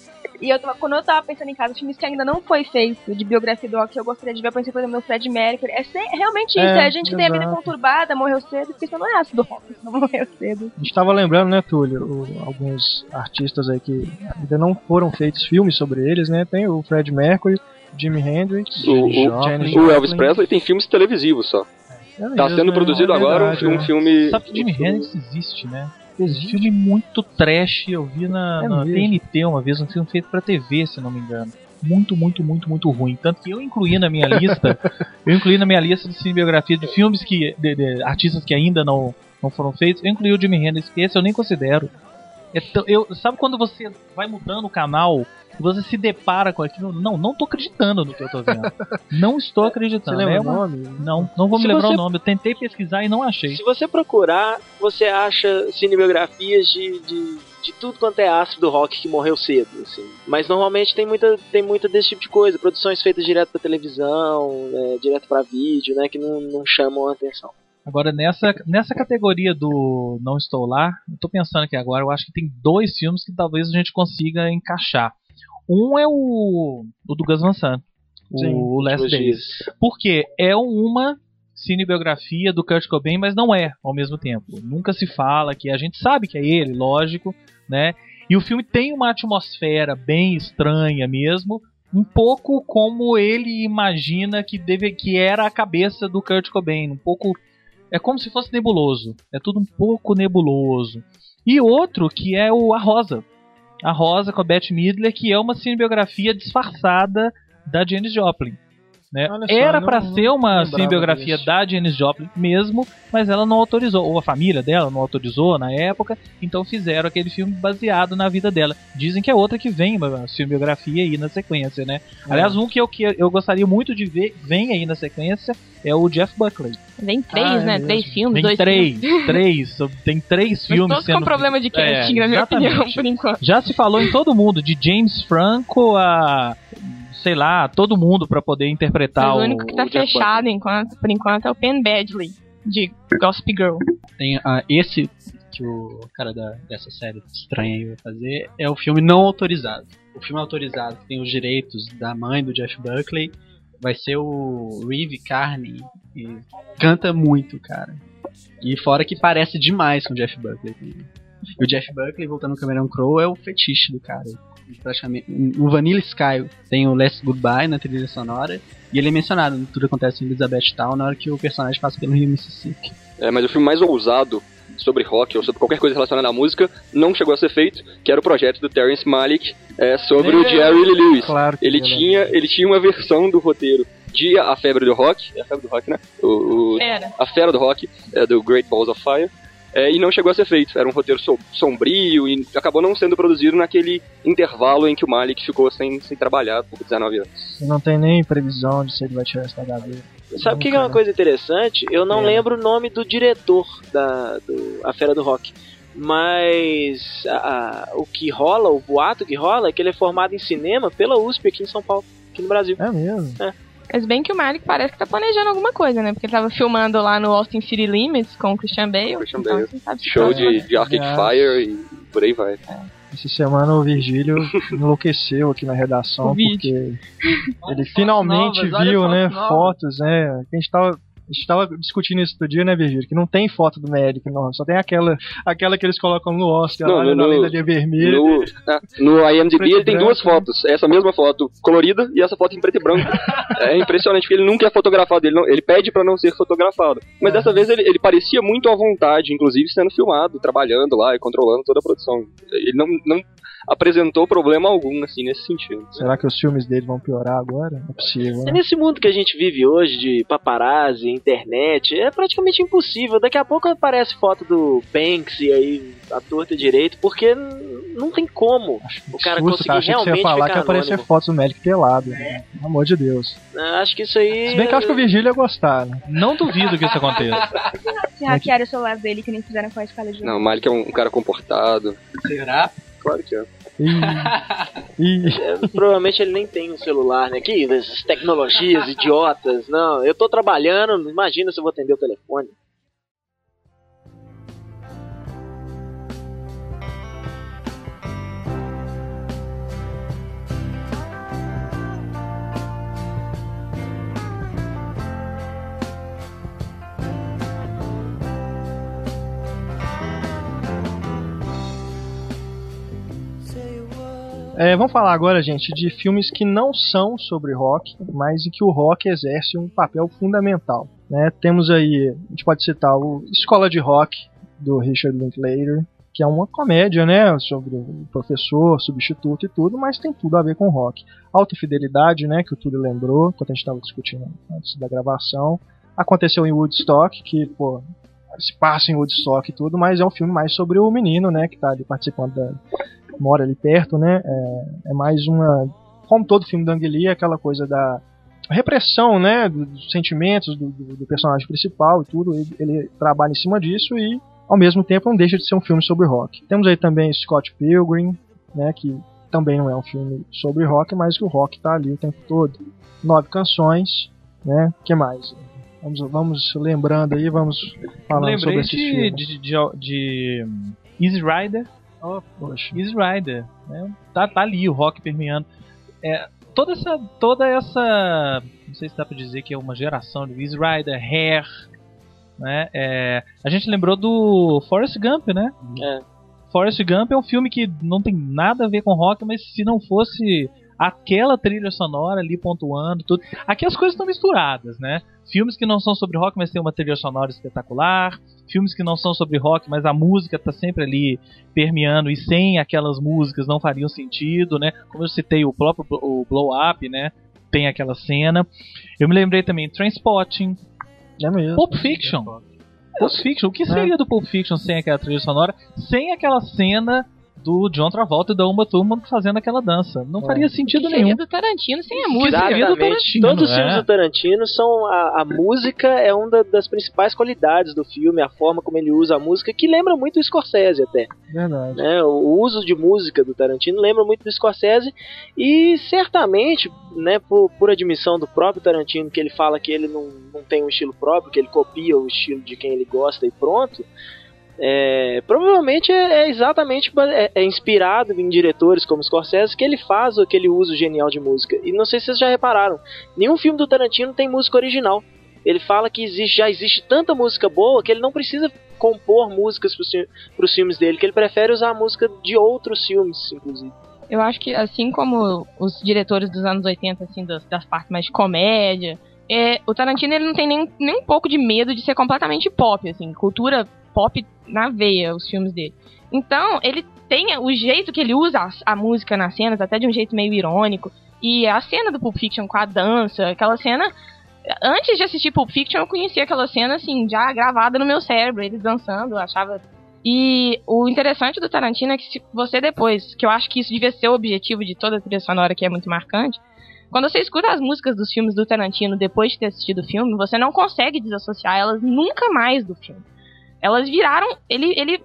E eu tava, quando eu tava pensando em casa, filmes que ainda não foi feito de biografia do rock que eu gostaria de ver, eu pensei, por exemplo, no Fred Mercury. É se- realmente isso, É, é, gente que tem a vida conturbada, morreu cedo, porque isso não é ácido rock, não morreu cedo. A gente tava lembrando, né, Túlio, o- alguns artistas aí que ainda não foram feitos filmes sobre eles, né? Tem o Fred Mercury, Jimi Hendrix, O, o- Janis o Elvis. Presley tem filmes televisivos só. É Tá mesmo, sendo é, produzido é agora um, um é. filme. Sabe que Jimi Hendrix existe, né? Existe filme muito trash, eu vi na, É na? TNT uma vez, um filme feito pra TV, se não me engano. Muito, muito, muito, muito ruim. Tanto que eu incluí na minha lista, [LAUGHS] eu incluí na minha lista de cinebiografia de filmes que. de, de artistas que ainda não, não foram feitos, eu incluí o Jimi Hendrix, que esse eu nem considero. É tão- eu, sabe quando você vai mudando o canal e você se depara com aquilo? Não, não tô acreditando no que eu tô vendo. [LAUGHS] Não estou Você acreditando. lembra É o nome? Não, não vou me Se lembrar você- o nome. Eu tentei pesquisar e não achei. Se você procurar, você acha cinebiografias de, de, de tudo quanto é astro do rock que morreu cedo, assim. Mas normalmente tem muita, tem muita desse tipo de coisa, produções feitas direto pra televisão, né, direto pra vídeo, né, que não, não chamam a atenção. Agora, nessa, nessa categoria do Não Estou Lá, eu tô pensando aqui agora, eu acho que tem dois filmes que talvez a gente consiga encaixar. Um é o, o do Gus Van Sant, o, Sim, o Last Days. Porque é uma cinebiografia do Kurt Cobain, mas não é ao mesmo tempo. Nunca se fala que a gente sabe que é ele, lógico, né? E o filme tem uma atmosfera bem estranha mesmo, um pouco como ele imagina que deve que era a cabeça do Kurt Cobain, um pouco é como se fosse nebuloso, é tudo um pouco nebuloso. E outro que é o A Rosa. A Rosa com a Bette Midler, que é uma cinebiografia disfarçada da Janis Joplin. Né? Só, Era não ser uma lembrava cinebiografia disso. da Janis Joplin mesmo, mas ela não autorizou, ou a família dela não autorizou na época, então fizeram aquele filme baseado na vida dela. Dizem que é outra que vem, uma cinebiografia aí na sequência, né? É. Aliás, um que eu, que eu gostaria muito de ver, vem aí na sequência, é o Jeff Buckley. Vem três, Ah, é né? mesmo. Três filmes, Tem dois três, filmes. [LAUGHS] três, tem três Mas filmes todos sendo com problema de casting, É, na minha exatamente. opinião, por enquanto. Já se falou em todo mundo, de James Franco a sei lá, todo mundo pra poder interpretar o o único que tá fechado enquanto, por enquanto é o Penn Badley, de Gossip Girl. Tem ah, esse que o cara da, dessa série estranha aí vai fazer é o filme não autorizado. O filme autorizado que tem os direitos da mãe do Jeff Buckley vai ser o Reeve Carney e canta muito, cara. E fora que parece demais com o Jeff Buckley. E o Jeff Buckley, voltando no Cameron Crowe, é o fetiche do cara. Praticamente. O Vanilla Sky tem o Last Goodbye na trilha sonora. E ele é mencionado no Tudo Acontece em Elizabeth Town na hora que o personagem passa pelo Rio Mississippi. É, mas o filme mais ousado sobre rock ou sobre qualquer coisa relacionada à música não chegou a ser feito, que era o projeto do Terrence Malick é, sobre o Jerry Lee Lewis. Claro Ele lembro. tinha, ele tinha uma versão do roteiro de A Febre do Rock, é a Febre do Rock, né? O, o- a Fera do Rock, é, do Great Balls of Fire, é, e não chegou a ser feito. Era um roteiro so- sombrio e acabou não sendo produzido naquele intervalo em que o Malik ficou sem, sem trabalhar por 19 anos. Não tem nem previsão de se ele vai tirar essa gaveta. Sabe o que que é uma coisa interessante? Eu não É. lembro o nome do diretor da do A Fera do Rock. Mas a- a- o que rola, o boato que rola, é que ele é formado em cinema pela USP aqui em São Paulo, aqui no Brasil. É mesmo. Mas bem que o Malik parece que tá planejando alguma coisa, né? Porque ele tava filmando lá no Austin City Limits com o Christian Bale. Christian então, Bale. sabe Show tá- de, de Arcade Aliás. Fire e por aí vai. Essa semana o Virgílio [LAUGHS] enlouqueceu aqui na redação porque ele finalmente novas, viu, fotos né, novas. fotos, né? que A gente tava a gente tava discutindo isso outro dia, né, Virgílio? Que não tem foto do médico, não. Só tem aquela, aquela que eles colocam no Oscar, Não, lá, né, no- no- lenda de vermelho. No, no IMDb ele tem duas branco. fotos. Essa mesma foto colorida e essa foto em preto e branco. [LAUGHS] é impressionante, porque ele nunca é fotografado. Ele, não- ele pede pra não ser fotografado. Mas dessa vez ele, ele parecia muito à vontade, inclusive sendo filmado, trabalhando lá e controlando toda a produção. Ele não, não apresentou problema algum, assim, nesse sentido. Será que os filmes dele vão piorar agora? Não é possível, É né? nesse mundo que a gente vive hoje de paparazzi, internet, é praticamente impossível. Daqui a pouco aparece foto do Banks e aí a torta direito, porque não tem como o cara Susto, conseguir cara. Achei que você ia realmente falar ficar que aparecer fotos do médico pelado. Né? Pelo amor de Deus. Acho que isso aí. Se bem que eu acho que o Virgílio ia gostar, né? Não duvido que isso aconteça. Se hackearam o celular dele, que nem fizeram com a escala de Não, o Malik é um cara comportado. Será? Claro que é. [LAUGHS] É, provavelmente ele nem tem um celular, né? Que essas tecnologias idiotas. Não, eu tô trabalhando, imagina se eu vou atender o telefone. É, vamos falar agora, gente, de filmes que não são sobre rock, mas em que o rock exerce um papel fundamental. Né? Temos aí, a gente pode citar o Escola de Rock, do Richard Linklater, que é uma comédia, né, sobre o professor, substituto e tudo, mas tem tudo a ver com rock. Alta Fidelidade, né, que o Túlio lembrou, quando a gente estava discutindo antes da gravação. Aconteceu em Woodstock, que, pô, se passa em Woodstock e tudo, mas é um filme mais sobre o menino, né, que tá ali participando da, mora ali perto, né? É, é mais uma. Como todo filme da Ang Lee, é aquela coisa da repressão, né? do- Dos sentimentos do, do- do personagem principal e tudo. Ele, ele trabalha em cima disso e, ao mesmo tempo, não deixa de ser um filme sobre rock. Temos aí também Scott Pilgrim, né? Que também não é um filme sobre rock, mas que o rock tá ali o tempo todo. Nove canções, né? que mais? Vamos, vamos lembrando aí, vamos falando sobre Lembrei esses de, filmes. de, de, de Easy Rider. Oh, poxa. Easy Rider. Né? Tá, tá ali o rock permeando. É, toda essa. Toda essa. Não sei se dá pra dizer que é uma geração de Easy Rider, Hair. Né? É, a gente lembrou do Forrest Gump, né? É. Forrest Gump é um filme que não tem nada a ver com rock, mas se não fosse aquela trilha sonora ali pontuando tudo. Aqui as coisas estão misturadas, né? Filmes que não são sobre rock, mas tem uma trilha sonora espetacular. Filmes que não são sobre rock, mas a música tá sempre ali permeando e sem aquelas músicas não fariam sentido, né? Como eu citei o próprio o Blow Up, né? Tem aquela cena. Eu me lembrei também Transpotting, É mesmo. Pulp Fiction. Pulp Fiction. O que seria do Pulp Fiction sem aquela trilha sonora? Sem aquela cena do John Travolta e da Uma Thurman fazendo aquela dança. Não É. faria sentido nenhum. do Tarantino sem a música. seria do Exatamente. Tarantino, Todos os é. filmes do Tarantino são. A, a música é uma das principais qualidades do filme, a forma como ele usa a música, que lembra muito o Scorsese até. Verdade. né? O uso de música do Tarantino lembra muito do Scorsese e certamente, né, por, por admissão do próprio Tarantino, que ele fala que ele não, não tem um estilo próprio, que ele copia o estilo de quem ele gosta e pronto. É, provavelmente é, é exatamente é, é inspirado em diretores como Scorsese que ele faz aquele uso genial de música. E não sei se vocês já repararam, nenhum filme do Tarantino tem música original. Ele fala que existe, já existe tanta música boa que ele não precisa compor músicas para os filmes dele, que ele prefere usar música de outros filmes, inclusive. Eu acho que assim como os diretores dos anos 80, assim, das, das partes mais de comédia, é, o Tarantino ele não tem nem, nem um pouco de medo de ser completamente pop, assim, cultura pop na veia, os filmes dele. Então, ele tem o jeito que ele usa a, a música nas cenas, até de um jeito meio irônico. E a cena do Pulp Fiction com a dança, aquela cena. Antes de assistir Pulp Fiction, eu conhecia aquela cena, assim, já gravada no meu cérebro, eles dançando, eu achava. E o interessante do Tarantino é que se você depois, que eu acho que isso devia ser o objetivo de toda a trilha sonora que é muito marcante, quando você escuta as músicas dos filmes do Tarantino depois de ter assistido o filme, você não consegue desassociar elas nunca mais do filme. Elas viraram. Ele, ele,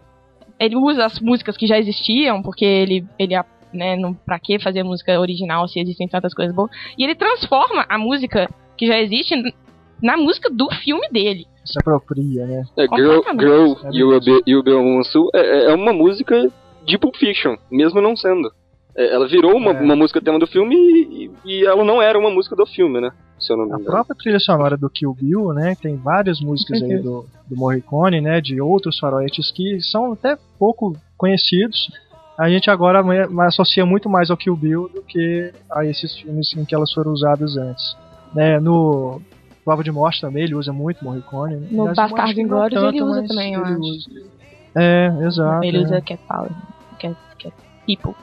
ele usa as músicas que já existiam, porque ele, ele né, não, pra que fazer música original se existem tantas coisas boas. E ele transforma a música que já existe na música do filme dele. Se apropria, né? É, Girl. Girl You Will Be, you Will Be Woman Soul é, é uma música de Pulp Fiction, mesmo não sendo. É, ela virou uma, É. uma música tema do filme e, e ela não era uma música do filme, né? Se eu não me A engano. própria trilha sonora do Kill Bill, né? Tem várias músicas aí do, do Morricone, né? De outros faroestes que são até pouco conhecidos. A gente agora associa muito mais ao Kill Bill do que a esses filmes em que elas foram usadas antes. Né, no Prova de Morte também ele usa muito Morricone. né? No não Inglórios ele usa também, eu acho. usa. É, exato. ele é. usa Cat Power. Cat, Cat People.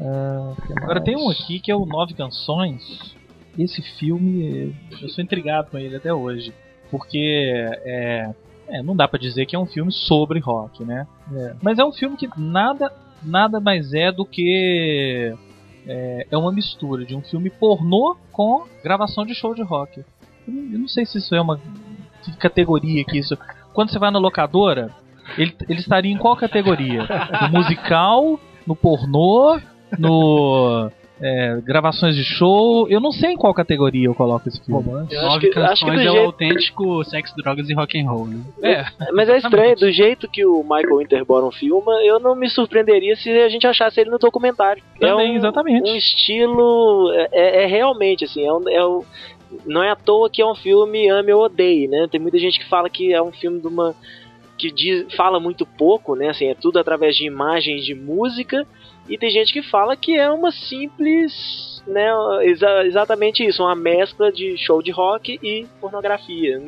É, Agora mais? tem um aqui que é o Nove Canções. Esse filme, eu sou intrigado com ele até hoje. Porque é, é, não dá pra dizer que é um filme sobre rock, né? É. Mas é um filme que nada, nada mais é do que. É, é uma mistura de um filme pornô com gravação de show de rock. Eu não, eu não sei se isso é uma que categoria que isso. Quando você vai na locadora, ele, ele estaria em qual categoria? No musical, no pornô, no é, gravações de show. Eu não sei em qual categoria eu coloco esse filme. Romance. Eu acho Nove que, acho que do canções é o jeito, autêntico sexo, drogas e rock and roll, né? É, mas é estranho, do jeito que o Michael Winterbottom filma, eu não me surpreenderia se a gente achasse ele no documentário. Também, é um, exatamente. um estilo, é, é- é realmente assim, é um, é um- não é à toa que é um filme ame ou odeie, né? Tem muita gente que fala que é um filme de uma que diz, fala muito pouco, né? Assim, é tudo através de imagens, de música, e tem gente que fala que é uma simples, né? exa- exatamente isso, uma mescla de show de rock e pornografia.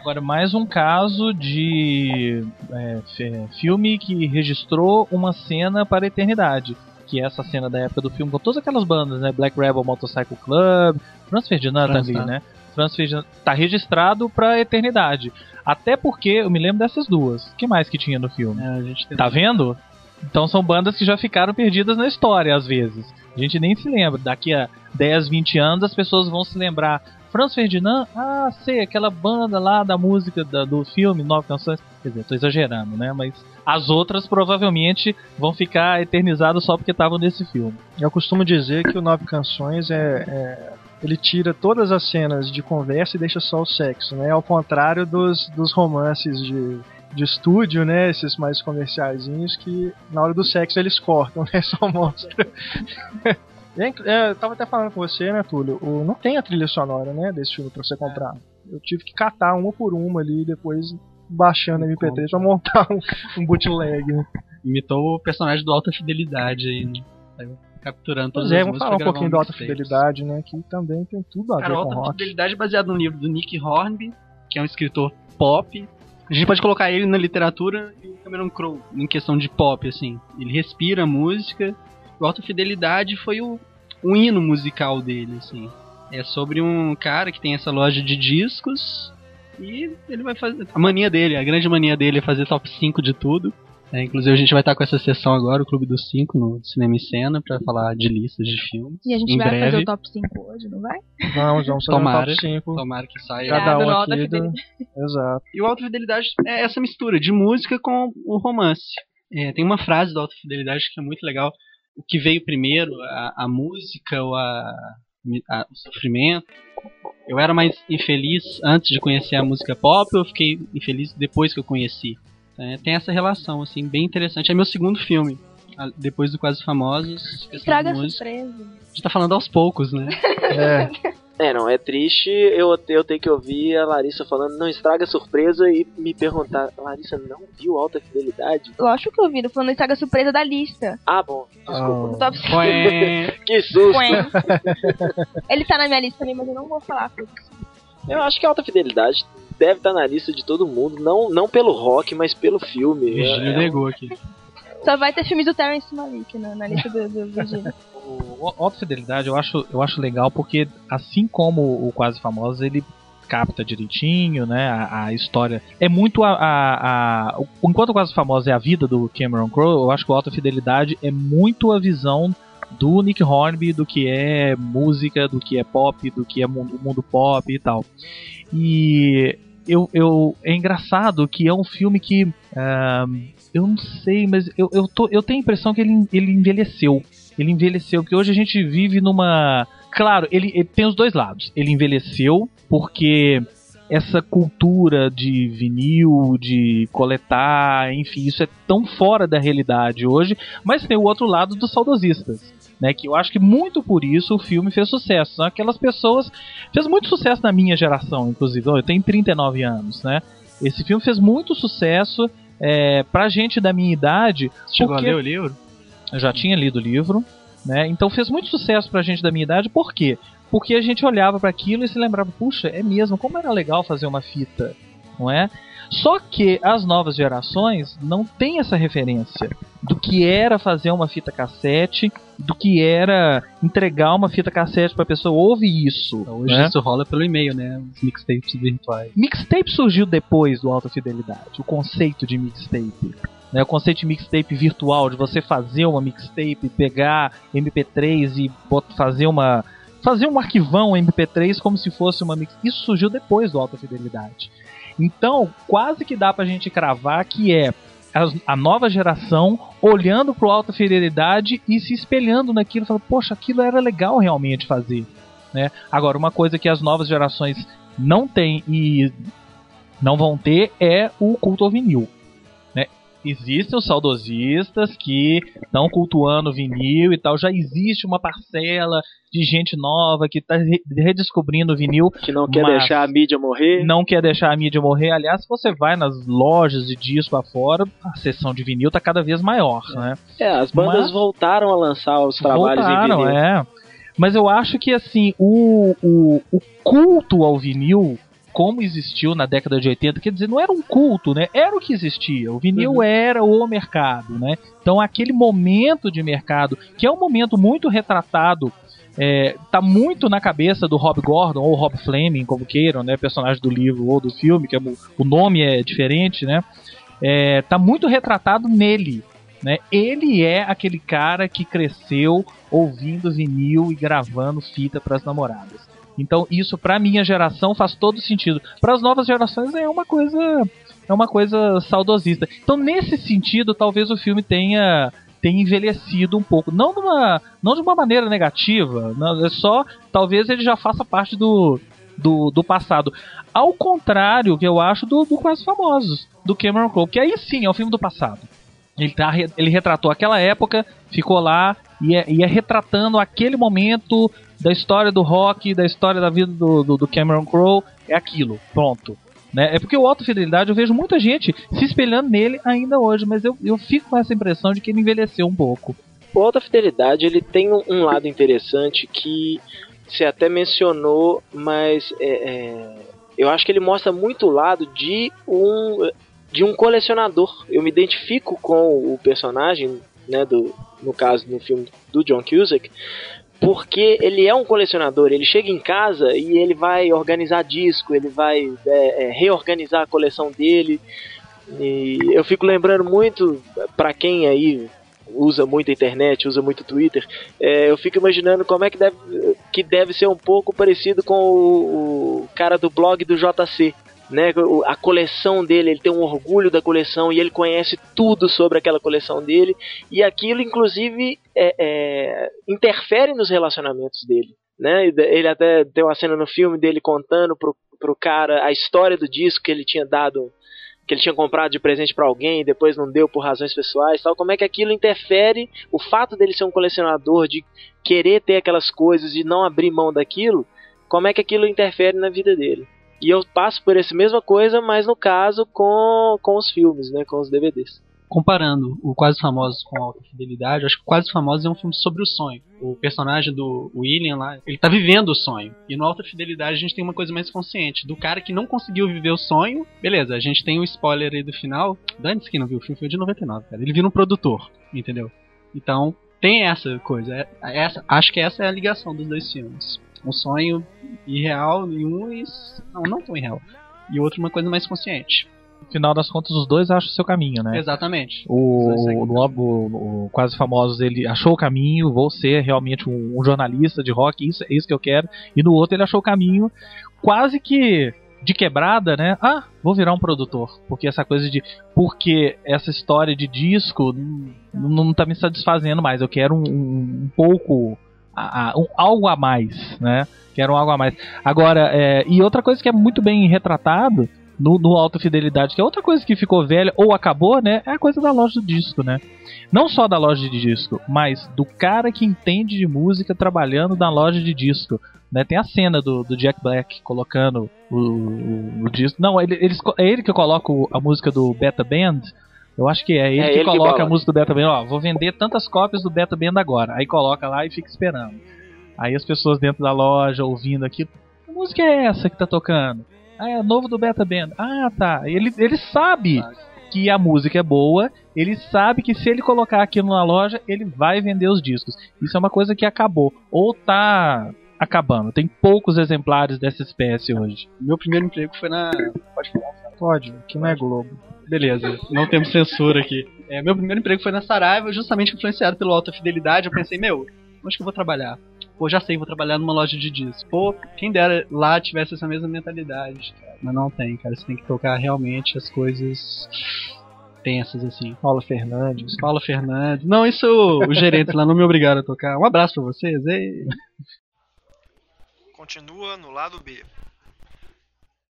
Agora, mais um caso de é, fi- filme que registrou uma cena para a eternidade. Que é essa cena da época do filme, com todas aquelas bandas, né? Black Rebel Motorcycle Club, Franz Ferdinand Franz, ali, tá. né? Franz Ferdinand tá registrado para a eternidade. Até porque eu me lembro dessas duas. O que mais que tinha no filme? É, a gente tem- Tá vendo? Então são bandas que já ficaram perdidas na história às vezes. A gente nem se lembra. Daqui a 10, 20 anos as pessoas vão se lembrar. Franz Ferdinand, ah, sei, aquela banda lá da música da- do filme, Nove Canções. Quer dizer, tô exagerando, né? Mas as outras provavelmente vão ficar eternizadas só porque estavam nesse filme. Eu costumo dizer que o Nove Canções é, é- Ele tira todas as cenas de conversa e deixa só o sexo, né? Ao contrário dos, dos romances de, de estúdio, né? Esses mais comerciaizinhos que na hora do sexo eles cortam, [LAUGHS] né? Só mostra. É, é, eu tava até falando com você, né, Túlio? O, não tem a trilha sonora, né, desse filme pra você comprar. Eu tive que catar uma por uma ali e depois baixando a MP3 pra montar um, um bootleg. Né? Imitou o personagem do Alta Fidelidade aí, né? Saiu capturando todas Pois é, vamos falar um pouquinho da alta fidelidade, né? Que também tem tudo a Cara, ver com Alta rock. Fidelidade é baseado no livro do Nick Hornby, que é um escritor pop. A gente pode colocar ele na literatura e o Cameron Crowe em questão de pop, assim. Ele respira música. O Alta Fidelidade foi o, o hino musical dele, assim. É sobre um cara que tem essa loja de discos e ele vai fazer. A mania dele, a grande mania dele é fazer top 5 de tudo. É, inclusive a gente vai estar com essa sessão agora, o Clube dos 5, no Cinema e Cena, pra falar de listas de filmes. E a gente em vai breve. fazer o top 5 hoje, não vai? Vamos, vamos fazer Tomara. um top 5. Tomara que saia. Cada Obrigada, um aqui do... Fidelidade. Exato. E o Alta Fidelidade é essa mistura de música com o romance. É, tem uma frase do Alta Fidelidade que é muito legal. O que veio primeiro, a, a música ou a, a- o sofrimento? Eu era mais infeliz antes de conhecer a música pop ou eu fiquei infeliz depois que eu conheci? É, tem essa relação, assim, bem interessante. É meu segundo filme. a- Depois do Quase Famosos. Estraga a surpresa. A gente tá falando aos poucos, né? [LAUGHS] É. É, não, é triste eu, eu ter que ouvir a Larissa falando, não estraga a surpresa e me perguntar, Larissa não viu Alta Fidelidade? Lógico que eu vi, tô falando estraga a surpresa da lista. Ah, bom, desculpa. Top Ué. [LAUGHS] Que susto! Ele tá na minha lista também, mas eu não vou falar. Eu acho que Alta Fidelidade deve estar na lista de todo mundo, não, não pelo rock, mas pelo filme. Virgílio É- é negou aqui. Só vai ter filmes do Terrence Malick na, na lista do, do Virgílio. [LAUGHS] O Alta Fidelidade eu acho, eu acho legal porque, assim como o Quase Famosos, ele capta direitinho, né? A, a história. É muito a, a, a- o- Enquanto o Quase Famosos é a vida do Cameron Crowe, eu acho que o Alta Fidelidade é muito a visão do Nick Hornby do que é música, do que é pop, do que é mundo, mundo pop e tal. E eu, eu, é engraçado que é um filme que. ah, eu não sei, mas eu, eu, tô, eu tenho a impressão que ele, ele envelheceu. Ele envelheceu, porque hoje a gente vive numa. Claro, ele, ele tem os dois lados. Ele envelheceu porque essa cultura de vinil, de coletar, enfim, isso é tão fora da realidade hoje, mas tem o outro lado dos saudosistas. Né, que eu acho que muito por isso o filme fez sucesso. São aquelas pessoas. Fez muito sucesso na minha geração, inclusive. Eu tenho 39 anos, né? Esse filme fez muito sucesso é, pra gente da minha idade. Chegou porque- a ler o livro? eu já tinha lido o livro, né? Então fez muito sucesso pra gente da minha idade, por quê? Porque a gente olhava para aquilo e se lembrava, puxa, é mesmo, como era legal fazer uma fita, não é? Só que as novas gerações não têm essa referência do que era fazer uma fita cassete, do que era entregar uma fita cassete pra pessoa ouvir isso. Hoje né? isso rola pelo e-mail, né? Os mixtapes virtuais. Mixtape surgiu depois do Alta Fidelidade, o conceito de mixtape. Né, o conceito de mixtape virtual, de você fazer uma mixtape, pegar MP3 e fazer uma. fazer um arquivão MP3 como se fosse uma mix. Isso surgiu depois do Alta Fidelidade. Então, quase que dá pra gente cravar que é as- a nova geração olhando pro Alta Fidelidade e se espelhando naquilo, falando, poxa, aquilo era legal realmente fazer. Né? Agora, uma coisa que as novas gerações não têm e não vão ter é o culto ao vinil. Né? Existem os saudosistas que estão cultuando o vinil e tal. Já existe uma parcela de gente nova que está redescobrindo o vinil. Que não quer deixar a mídia morrer. Não quer deixar a mídia morrer. Aliás, se você vai nas lojas de disco afora, a seção de vinil está cada vez maior. Né? É, as bandas Mas- voltaram a lançar os trabalhos Voltaram, em vinil. é. Mas eu acho que assim, o, o, o culto ao vinil, como existiu na década de 80, quer dizer, não era um culto, né? Era o que existia. O vinil Uhum. era o mercado, né? Então aquele momento de mercado, que é um momento muito retratado. É, tá muito na cabeça do Rob Gordon ou Rob Fleming, como queiram, né, personagem do livro ou do filme, que é, o- nome é diferente, né? É, tá muito retratado nele, né? Ele é aquele cara que cresceu ouvindo vinil e gravando fita para as namoradas. Então isso pra minha geração faz todo sentido. Para as novas gerações é uma coisa é uma coisa saudosista. Então nesse sentido talvez o filme tenha tenha envelhecido um pouco, não de uma não de uma maneira negativa, não, é só talvez ele já faça parte do do, do passado. Ao contrário que eu acho do, do Quase Famosos, do Cameron Crowe, que aí sim é o filme do passado. Ele, tá, ele retratou aquela época, ficou lá e ia, ia retratando aquele momento da história do rock, da história da vida do, do, do Cameron Crowe. É aquilo, pronto. Né? É porque o Alto Fidelidade eu vejo muita gente se espelhando nele ainda hoje, mas eu, eu fico com essa impressão de que ele envelheceu um pouco. O Alta Fidelidade ele tem um, um lado interessante que você até mencionou, mas é, é, eu acho que ele mostra muito o lado de um de um colecionador. Eu me identifico com o personagem, né, do, no caso no filme do John Cusack, porque ele é um colecionador. Ele chega em casa e ele vai organizar disco, ele vai é, é, reorganizar a coleção dele. E eu fico lembrando muito, pra quem aí usa muito a internet, usa muito Twitter, é, eu fico imaginando como é que deve, que deve ser um pouco parecido com o, o cara do blog do JC. Né, a coleção dele, ele tem um orgulho da coleção e ele conhece tudo sobre aquela coleção dele e aquilo inclusive é, é, interfere nos relacionamentos dele. Né? Ele até tem uma cena no filme dele contando pro, pro cara a história do disco que ele tinha dado que ele tinha comprado de presente para alguém e depois não deu por razões pessoais, tal, como é que aquilo interfere o fato dele ser um colecionador de querer ter aquelas coisas e não abrir mão daquilo, como é que aquilo interfere na vida dele. E eu passo por essa mesma coisa, mas no caso com, com os filmes, né, com os DVDs. Comparando o Quase Famosos com Alta Fidelidade, acho que o Quase Famosos é um filme sobre o sonho. O personagem do William lá, ele tá vivendo o sonho. E no Alta Fidelidade a gente tem uma coisa mais consciente. Do cara que não conseguiu viver o sonho, beleza, a gente tem o spoiler aí do final. Dane-se que não viu, o filme foi de 99, cara. Ele vira um produtor, entendeu? Então, tem essa coisa. É- Essa, acho que essa é a ligação dos dois filmes. Um sonho irreal em um e. Não, não tão irreal. E outro, uma coisa mais consciente. No final das contas, os dois acham o seu caminho, né? Exatamente. O, no, o- o Quase Famosos, ele achou o caminho, vou ser realmente um, um jornalista de rock, isso, é isso que eu quero. E no outro ele achou o caminho quase que de quebrada, né? Ah, vou virar um produtor. Porque essa coisa de. Porque essa história de disco não, não tá me satisfazendo mais. Eu quero um- um pouco. A- um- algo a mais, né? Quero um algo a mais. Agora, é, e outra coisa que é muito bem retratado no, no Alta Fidelidade, que é outra coisa que ficou velha ou acabou, né? É a coisa da loja de disco, né? Não só da loja de disco, mas do cara que entende de música trabalhando na loja de disco. Né? Tem a cena do, do Jack Black colocando o, o- o disco. Não, ele, eles, é ele que coloca a música do Beta Band. Eu acho que é ele É que ele que coloca bola. a música do Beta Band. Ó, vou vender tantas cópias do Beta Band agora. Aí coloca lá e fica esperando. Aí as pessoas dentro da loja ouvindo aquilo. Que música é essa que tá tocando? Ah, é novo do Beta Band. Ah, tá. Ele, ele sabe que a música é boa, ele sabe que se ele colocar aquilo na loja, ele vai vender os discos. Isso é uma coisa que acabou. Ou tá acabando. Tem poucos exemplares dessa espécie hoje. Meu primeiro emprego foi na. Pode falar? Pode, que não é Globo. Beleza, não temos censura aqui. É, meu primeiro emprego foi na Saraiva, justamente influenciado pelo Alta Fidelidade. Eu pensei, meu, onde que eu vou trabalhar? Pô, já sei, vou trabalhar numa loja de discos. Pô, quem dera lá tivesse essa mesma mentalidade, cara. Mas não tem, cara. Você tem que tocar realmente as coisas tensas, assim. Paula Fernandes. Paulo Fernandes. Não, isso os gerentes lá não me obrigaram a tocar. Um abraço pra vocês. Ei. Continua no lado B.